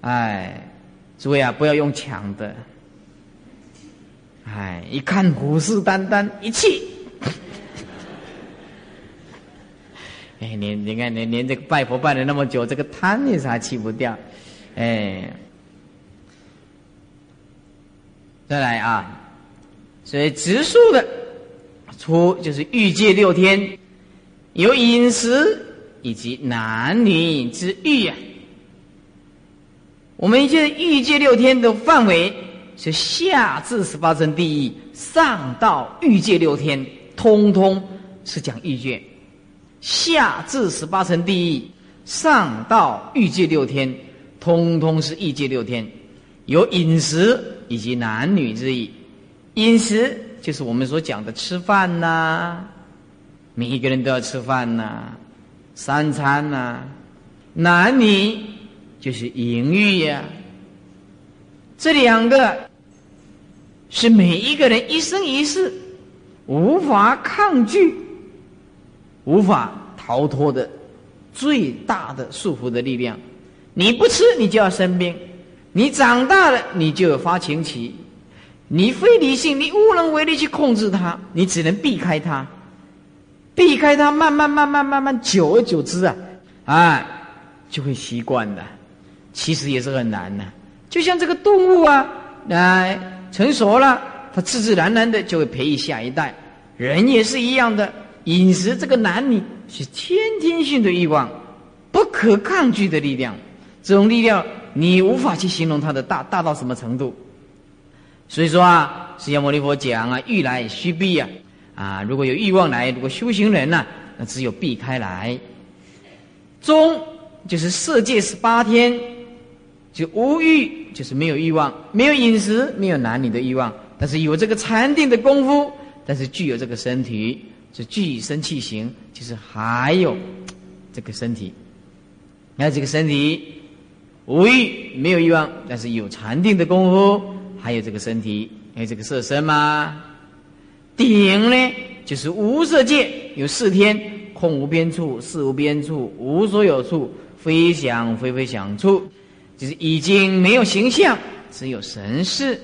哎，诸位啊，不要用抢的，哎，一看虎视眈眈，一气，哎，你你看，连连这个拜佛拜了那么久，这个贪也是还去不掉，哎。再来啊，所以植树的出就是欲界六天，有饮食以及男女之欲啊。我们现在欲界六天的范围是下至十八层地狱，上到欲界六天，通通是讲欲界。下至十八层地狱，上到欲界六天，通通是欲界六天，有饮食。以及男女之意，饮食就是我们所讲的吃饭呐，每一个人都要吃饭呐，三餐呐，男女就是淫欲呀，这两个是每一个人一生一世无法抗拒、无法逃脱的最大的束缚的力量。你不吃，你就要生病。你长大了，你就有发情期，你非理性，你无能为力去控制它，你只能避开它。避开它，慢慢慢慢慢慢，久而久之啊，啊，就会习惯的。其实也是很难的。就像这个动物啊，来成熟了，它自自然然的就会培育下一代。人也是一样的，饮食这个男女是先天性的欲望，不可抗拒的力量。这种力量你无法去形容它的大大到什么程度。所以说啊，释迦牟尼佛讲啊，欲来须避呀。啊，如果有欲望来，如果修行人呢，那只有避开来。中就是色界十八天，就无欲，就是没有欲望，没有饮食，没有男女的欲望，但是有这个禅定的功夫，但是具有这个身体，是具身气行，就是还有这个身体。还有这个身体无欲，没有欲望，但是有禅定的功夫，还有这个身体，还有这个色身吗？顶呢，就是无色界有四天，空无边处，事无边处，无所有处，非想非非想处，就是已经没有形象，只有神识，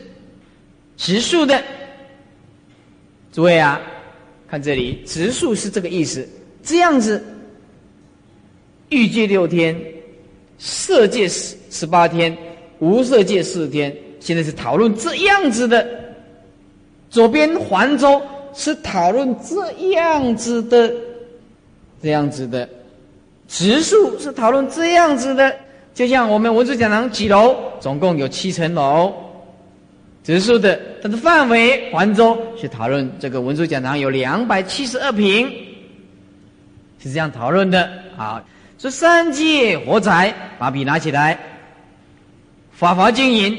直数的。诸位啊，看这里，直数是这个意思。这样子，欲界六天，色界十十八天，无色界四天。现在是讨论这样子的。左边环州是讨论这样子的，这样子的，植树是讨论这样子的，就像我们文殊讲堂几楼，总共有七层楼，植树的，它的范围环州是讨论这个文殊讲堂有两百七十二平，是这样讨论的。好，说三界火灾，把笔拿起来，法华经营。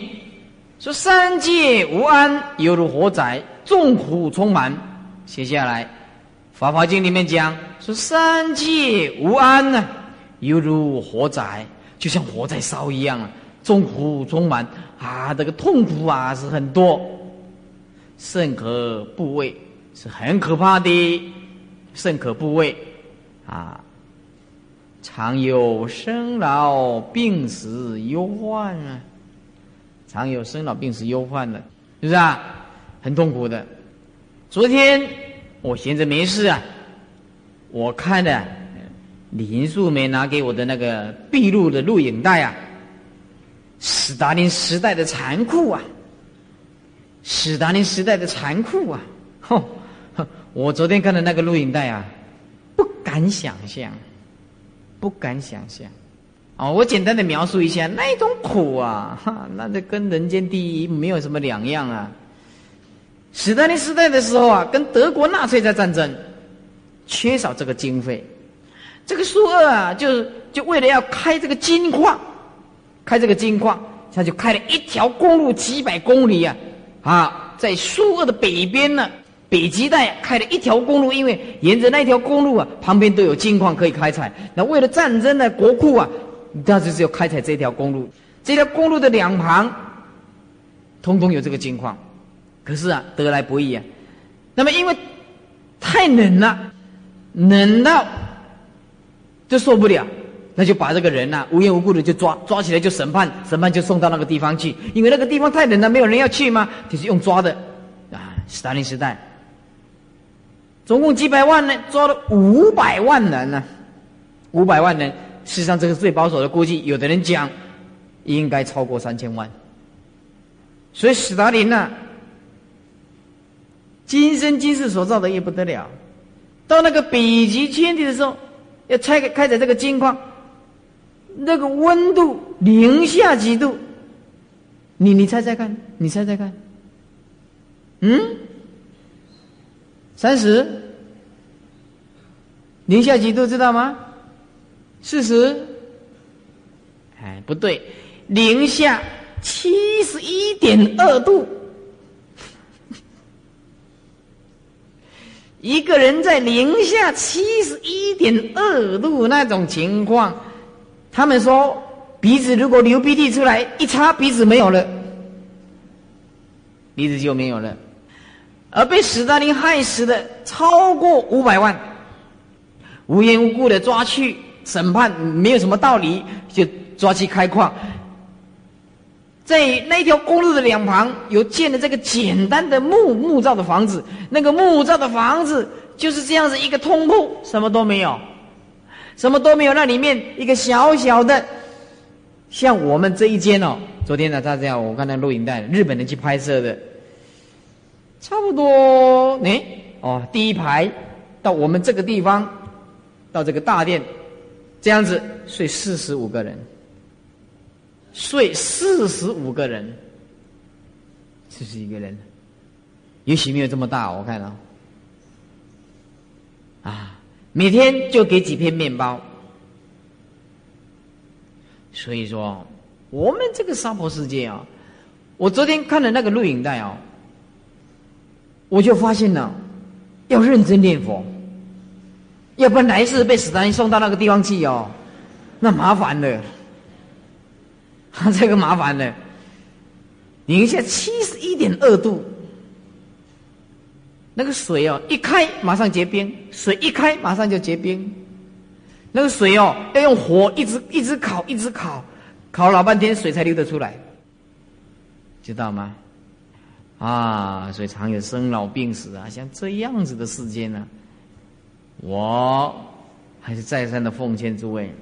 说三界无安，犹如火灾，众苦充满。写下来，《法华经》里面讲说三界无安呢，犹如火灾，就像火在烧一样啊，众苦充满啊，这个痛苦啊是很多，甚可怖畏，是很可怕的，甚可怖畏啊，常有生老病死忧患啊。常有生老病死忧患的，是不是啊？很痛苦的。昨天我闲着没事啊，我看的林素梅拿给我的那个闭路的录影带啊，斯大林时代的残酷啊，斯大林时代的残酷啊！哼，我昨天看的那个录影带啊，不敢想象，不敢想象。哦，我简单的描述一下那种苦啊，哈，那这跟人间第一没有什么两样啊。史丹利时代的时候啊，跟德国纳粹在战争，缺少这个经费，这个苏俄啊，就就为了要开这个金矿，开这个金矿，他就开了一条公路几百公里啊，啊，在苏俄的北边呢，北极带开了一条公路，因为沿着那条公路啊，旁边都有金矿可以开采。那为了战争呢，国库啊。当时只有开采这条公路，这条公路的两旁，通通有这个金矿，可是啊，得来不易啊。那么因为太冷了，冷到就受不了，那就把这个人呐无缘无故的就抓抓起来就审判，审判就送到那个地方去，因为那个地方太冷了，没有人要去吗？就是用抓的啊，斯大林时代，总共几百万呢，抓了五百万人呢，五百万人。事实上，这个最保守的估计，有的人讲应该超过三千万。所以，斯大林呢，今生今世所造的也不得了。到那个北极圈地的时候，要拆开开采这个金矿，那个温度零下几度？你你猜猜看，你猜猜看，嗯，三十，零下几度知道吗？四十，哎，不对，零下七十一点二度，一个人在零下七十一点二度那种情况，他们说鼻子如果流鼻涕出来，一擦鼻子没有了，鼻子就没有了，而被史大林害死的超过五百万，无缘无故的抓去。审判没有什么道理，就抓去开矿。在那条公路的两旁有建了这个简单的木木造的房子，那个木造的房子就是这样子一个通铺，什么都没有，什么都没有。那里面一个小小的，像我们这一间哦。昨天呢，大家，我看那录影带，日本人去拍摄的，差不多，哎，哦，第一排到我们这个地方，到这个大殿，这样子睡四十五个人，睡四十五个人，这是一个人，也许没有这么大，我看到，啊，每天就给几片面包，所以说。我们这个娑婆世界啊，我昨天看的那个录影带啊，我就发现了，要认真念佛，要不然来世被死人送到那个地方去哦，那麻烦了，这个麻烦了。你一下七十一点二度，那个水哦一开马上结冰，水一开马上就结冰，那个水哦要用火一直一直烤一直烤。烤老半天，水才流得出来，知道吗？啊，所以常有生老病死啊，像这样子的世间呢，我还是再三的奉劝诸位，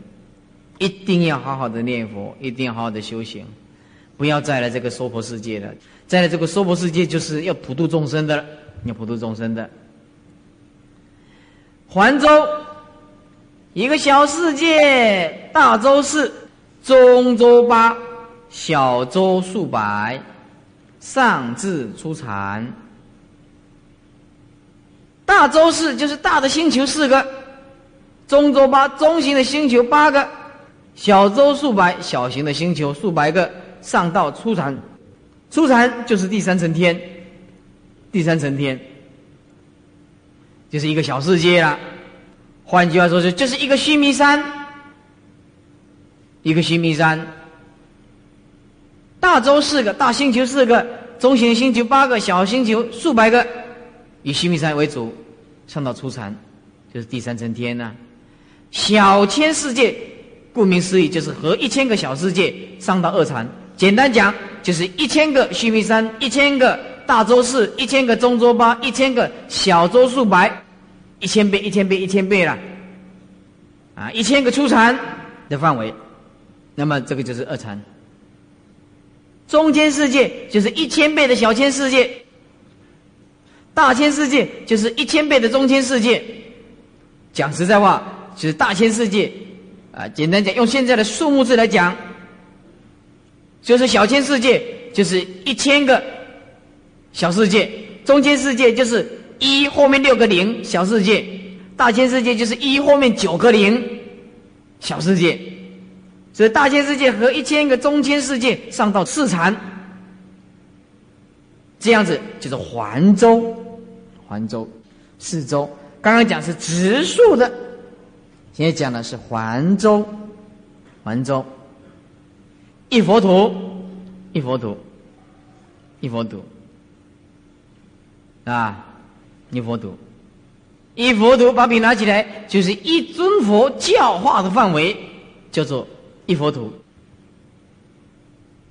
一定要好好的念佛，一定要好好的修行，不要再来这个娑婆世界了。再来这个娑婆世界，就是要普度众生的，要普度众生的。环州，一个小世界，大周市。中州八，小周数百，上至出禅。大周四就是大的星球四个，中周八中型的星球八个，小周数百小型的星球数百个，上到出禅，出禅就是第三层天，第三层天。就是一个小世界了。换句话说，是就是一个须弥山。一个须弥山，大洲四个，大星球四个，中型星球八个，小星球数百个，以须弥山为主，上到初禅，就是第三层天呐。小千世界，顾名思义就是和一千个小世界上到二禅。简单讲，就是一千个须弥山，一千个大洲四，一千个中洲八，一千个小洲数百，一千倍，一千倍，一千倍了，啊，一千个初禅的范围。那么这个就是二禅，中间世界就是一千倍的小千世界，大千世界就是一千倍的中千世界。讲实在话，就是大千世界啊，简单讲，用现在的数目字来讲，就是小千世界就是一千个小世界，中间世界就是一后面六个零小世界，大千世界就是一后面九个零小世界。所以大千世界和一千个中千世界上到四禅，这样子就是环周，环周，四周。刚刚讲是直数的，现在讲的是环周，环周。一佛土，一佛土，一佛土，啊，一佛土，一佛土，把笔拿起来，就是一尊佛教化的范围，叫做。一佛土，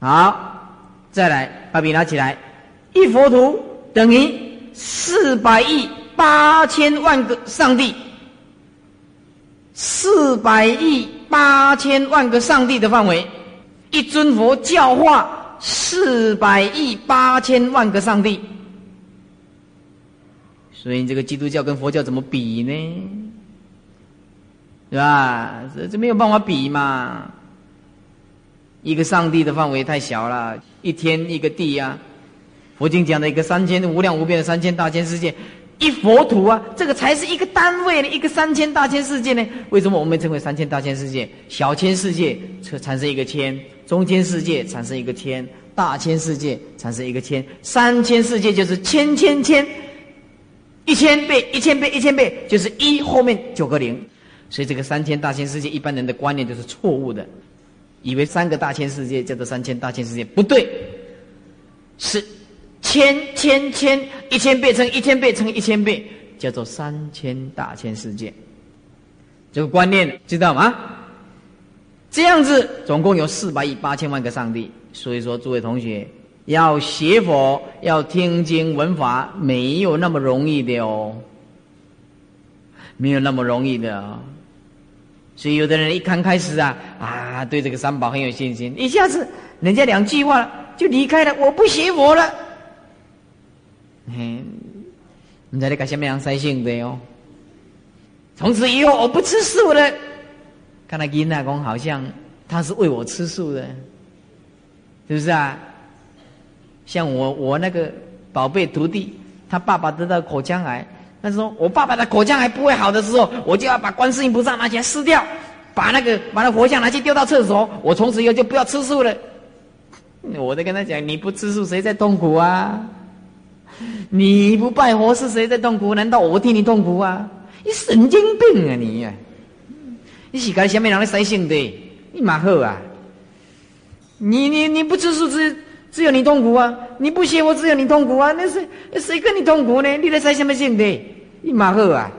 好，再来把笔拿起来。一佛土等于四百亿八千万个上帝，四百亿八千万个上帝的范围，一尊佛教化四百亿八千万个上帝。所以这个基督教跟佛教怎么比呢？对吧？这这没有办法比嘛。一个上帝的范围太小了，一天一个地呀。佛经讲的一个三千无量无边的三千大千世界，一佛土啊，这个才是一个单位呢。一个三千大千世界呢？为什么我们称为三千大千世界？小千世界产生一个千，中千世界产生一个千，大千世界产生一个千，三千世界就是千千千，一千倍一千倍一千倍就是一后面九个零，所以这个三千大千世界一般人的观念就是错误的。以为三个大千世界叫做三千大千世界，不对，是千千千一千倍乘一千倍乘一千倍，叫做三千大千世界。这个观念知道吗？这样子总共有四百亿八千万个上帝，所以说诸位同学要学佛要听经闻法，没有那么容易的哦，没有那么容易的啊。所以有的人一刚开始啊啊，对这个三宝很有信心，一下子人家两句话就离开了，我不学佛了。嗯，你在那个下面样塞性的哦。从此以后我不吃素了。看来金大公好像他是为我吃素的，是不是啊？像我我那个宝贝徒弟，他爸爸得到口腔癌。他说：“我爸爸的口腔还不会好的时候，我就要把观世音菩萨拿起来撕掉，把那个把那佛像拿去丢到厕所。我从此以后就不要吃素了。”我在跟他讲：“你不吃素，谁在痛苦啊？你不拜佛，是谁在痛苦？难道我替你痛苦啊？你神经病啊你！你是该下面人来塞性的，你蛮好啊！你你你不吃素只。”只有你痛苦啊！你不写我，只有你痛苦啊！那是谁跟你痛苦呢？你在猜什么性的？你马赫啊！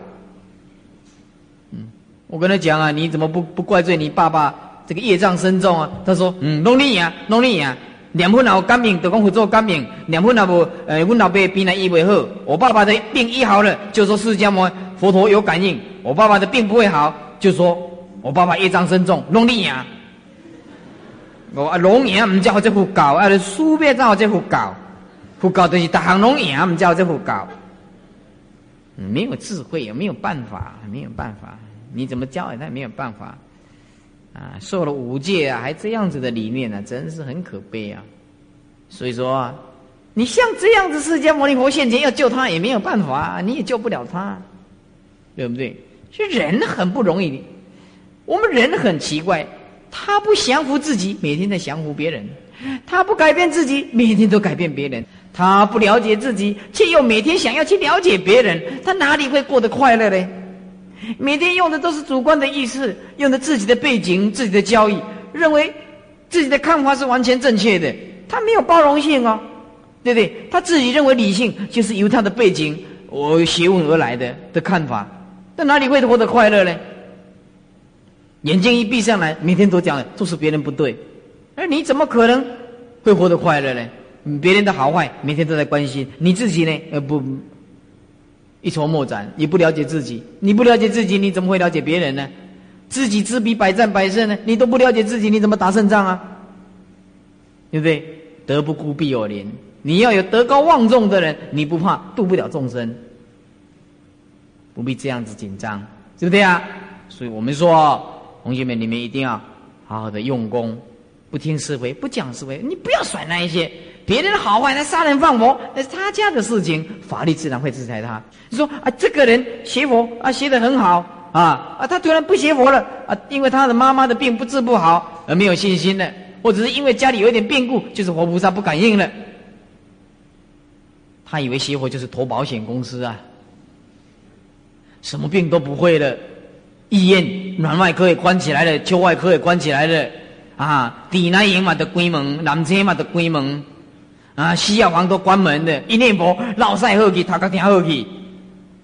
嗯，我跟他讲啊，你怎么不不怪罪你爸爸这个业障深重啊？他说：嗯，弄你呀，弄你呀！两分老肝病，都讲会做肝病；两分老不，呃，我老爸病来医不好。我爸爸的病医好了，就说释迦牟佛陀有感应；我爸爸的病不会好，就说我爸爸业障深重，弄你呀！我啊，龙赢唔叫这副教，啊，书面才有这副教，副教就是大行龙赢唔叫这副教，没有智慧，也没有办法，没有办法，你怎么教他也没有办法，啊，受了五戒啊，还这样子的理念呢，真是很可悲啊。所以说，你像这样子，释迦牟尼佛现前要救他也没有办法，你也救不了他，对不对？其实人很不容易的，我们人很奇怪。他不降服自己，每天在降服别人；他不改变自己，每天都改变别人；他不了解自己，却又每天想要去了解别人，他哪里会过得快乐呢？每天用的都是主观的意识，用的自己的背景、自己的交易，认为自己的看法是完全正确的，他没有包容性哦，对不对？他自己认为理性就是由他的背景、我学问而来的的看法，那哪里会活得快乐呢？眼睛一闭上来，每天都讲都是别人不对，而你怎么可能会活得快乐呢？别人的好坏每天都在关心，你自己呢？呃不，一筹莫展，也不了解自己。你不了解自己，你怎么会了解别人呢？知己知彼，百战百胜呢？你都不了解自己，你怎么打胜仗啊？对不对？德不孤，必有邻。你要有德高望重的人，你不怕渡不了众生，不必这样子紧张，对不对啊？所以我们说。同学们，你们一定要好好的用功，不听是非，不讲是非。你不要甩那一些别人的好坏，他杀人放火，那是他家的事情，法律自然会制裁他。你说啊，这个人学佛啊，学的很好啊啊，他突然不学佛了啊，因为他的妈妈的病不治不好而没有信心了，或者是因为家里有一点变故，就是活菩萨不感应了。他以为学佛就是投保险公司啊，什么病都不会了。医院软外科也关起来了，秋外科也关起来了，啊，底那营嘛的关门，南车嘛的关门，啊，西药房都关门的，一念佛老晒后去，他个听后去，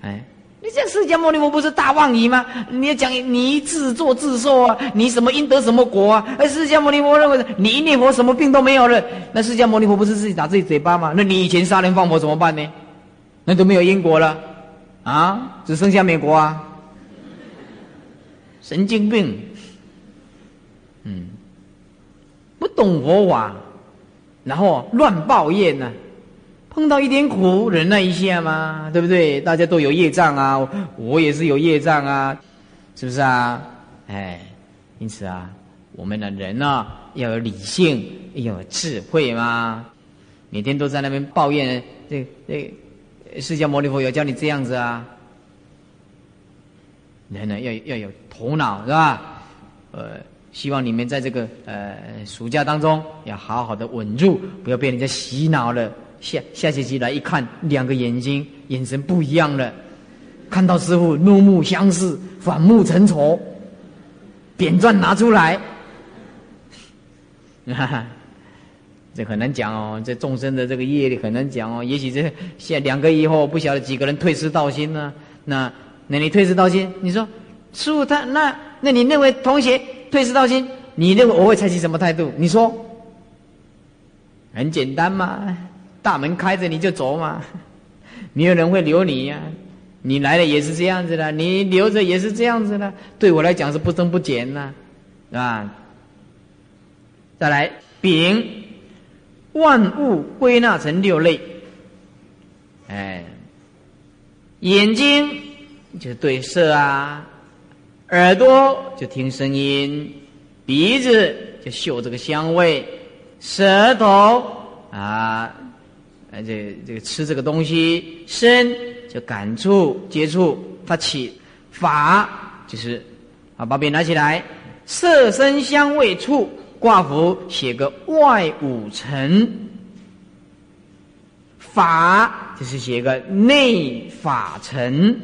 哎，你这释迦牟尼佛不是大妄语吗？你要讲你自作自受啊，你什么因得什么果啊？哎，释迦牟尼佛认为你一念佛什么病都没有了，那释迦牟尼佛不是自己打自己嘴巴吗？那你以前杀人放火怎么办呢？那都没有因果了，啊，只剩下美国啊。神经病，嗯，不懂佛法，然后乱抱怨呢，碰到一点苦忍耐一下嘛，对不对？大家都有业障啊，我也是有业障啊，是不是啊？哎，因此啊，我们的人呢要有理性，要有智慧嘛。每天都在那边抱怨，这这释迦牟尼佛有教你这样子啊？人呢要要有。头脑是吧？呃，希望你们在这个呃暑假当中要好好的稳住，不要被人家洗脑了。下下学期来一看，两个眼睛眼神不一样了，看到师傅怒目相视，反目成仇，扁钻拿出来，哈哈，这很难讲哦。这众生的这个业力很难讲哦。也许这下两个以后，不晓得几个人退失道心呢？那那你退失道心，你说？师傅，他那那你认为同学退失道心，你认为我会采取什么态度？你说，很简单嘛，大门开着你就走嘛，没有人会留你呀。你来了也是这样子的，你留着也是这样子的，对我来讲是不增不减呐，啊。再来，丙，万物归纳成六类，哎，眼睛就是对色啊，耳朵就听声音，鼻子就嗅这个香味，舌头啊，哎这这个吃这个东西，身就感触接触发起，法就是啊把笔拿起来，色声香味触。挂符写个外五层，法就是写个内法层，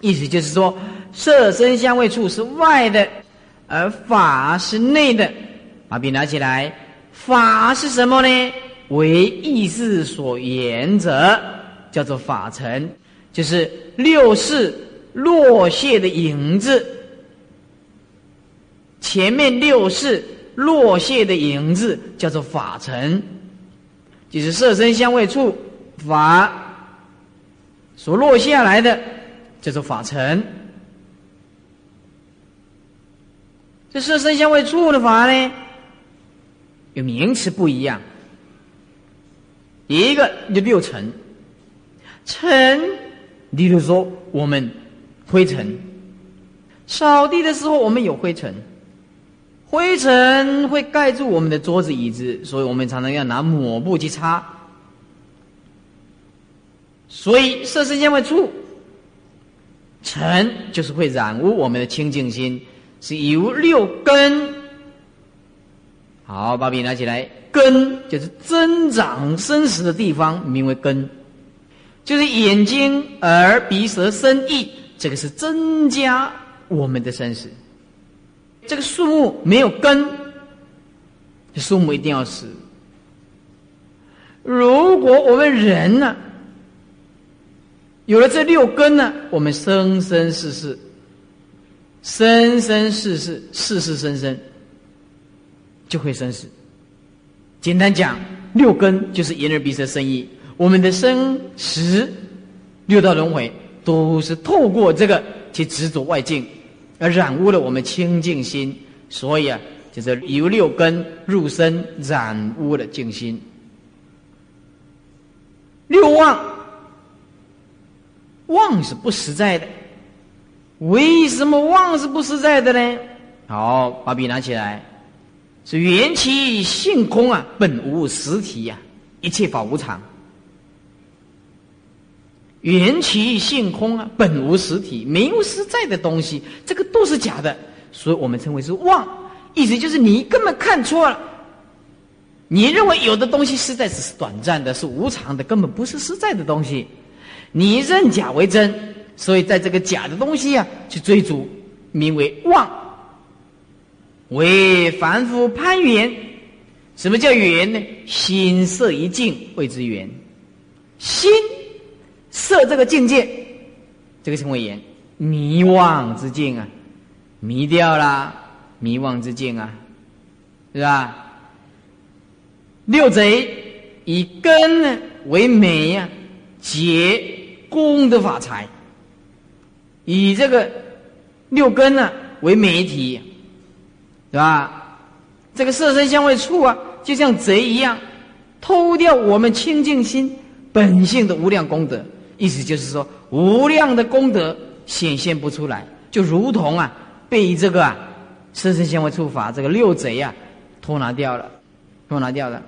意思就是说，色身香味触是外的，而法是内的。把笔拿起来，法是什么呢？为意识所言者，叫做法尘，就是六世落谢的影子，前面六世。落谢的影子叫做法尘，就是色身香味触法所落下来的叫做法尘。这色身香味触的法呢，有名词不一样。一个就六尘，尘，例如说我们灰尘，扫地的时候我们有灰尘。灰尘会盖住我们的桌子椅子，所以我们常常要拿抹布去擦。所以色身香味触，尘就是会染污我们的清净心，是由六根。好，把笔拿起来，根就是增长生死的地方，名为根，就是眼睛、耳、鼻、舌、身、意，这个是增加我们的生死。这个树木没有根，树木一定要死。如果我们人呢，有了这六根呢，我们生生世世、生生世世、世世生生，就会生死。简单讲，六根就是眼耳鼻舌身意，我们的生死六道轮回都是透过这个去执着外境。而染污了我们清净心，所以啊，就是由六根入身，染污了净心。六妄，妄是不实在的。为什么妄是不实在的呢？好，把笔拿起来，是缘起性空啊，本无实体呀，一切法无常。缘起性空啊，本无实体，没有实在的东西，这个都是假的，所以我们称为是妄。意思就是你根本看错了，你认为有的东西实在只是短暂的，是无常的，根本不是实在的东西。你认假为真，所以在这个假的东西啊去追逐，名为妄，为凡夫攀缘。什么叫缘呢？心色一境谓之缘，心。色这个境界，这个称为言迷妄之境啊，迷掉了迷妄之境啊，是吧？六贼以根呢为媒呀，结功德法财，以这个六根呢为媒体，是吧？这个色身香味触啊，就像贼一样，偷掉我们清净心本性的无量功德。意思就是说，无量的功德显现不出来，就如同啊，被这个啊，色身香味触法这个六贼啊，偷拿掉了，偷拿掉了。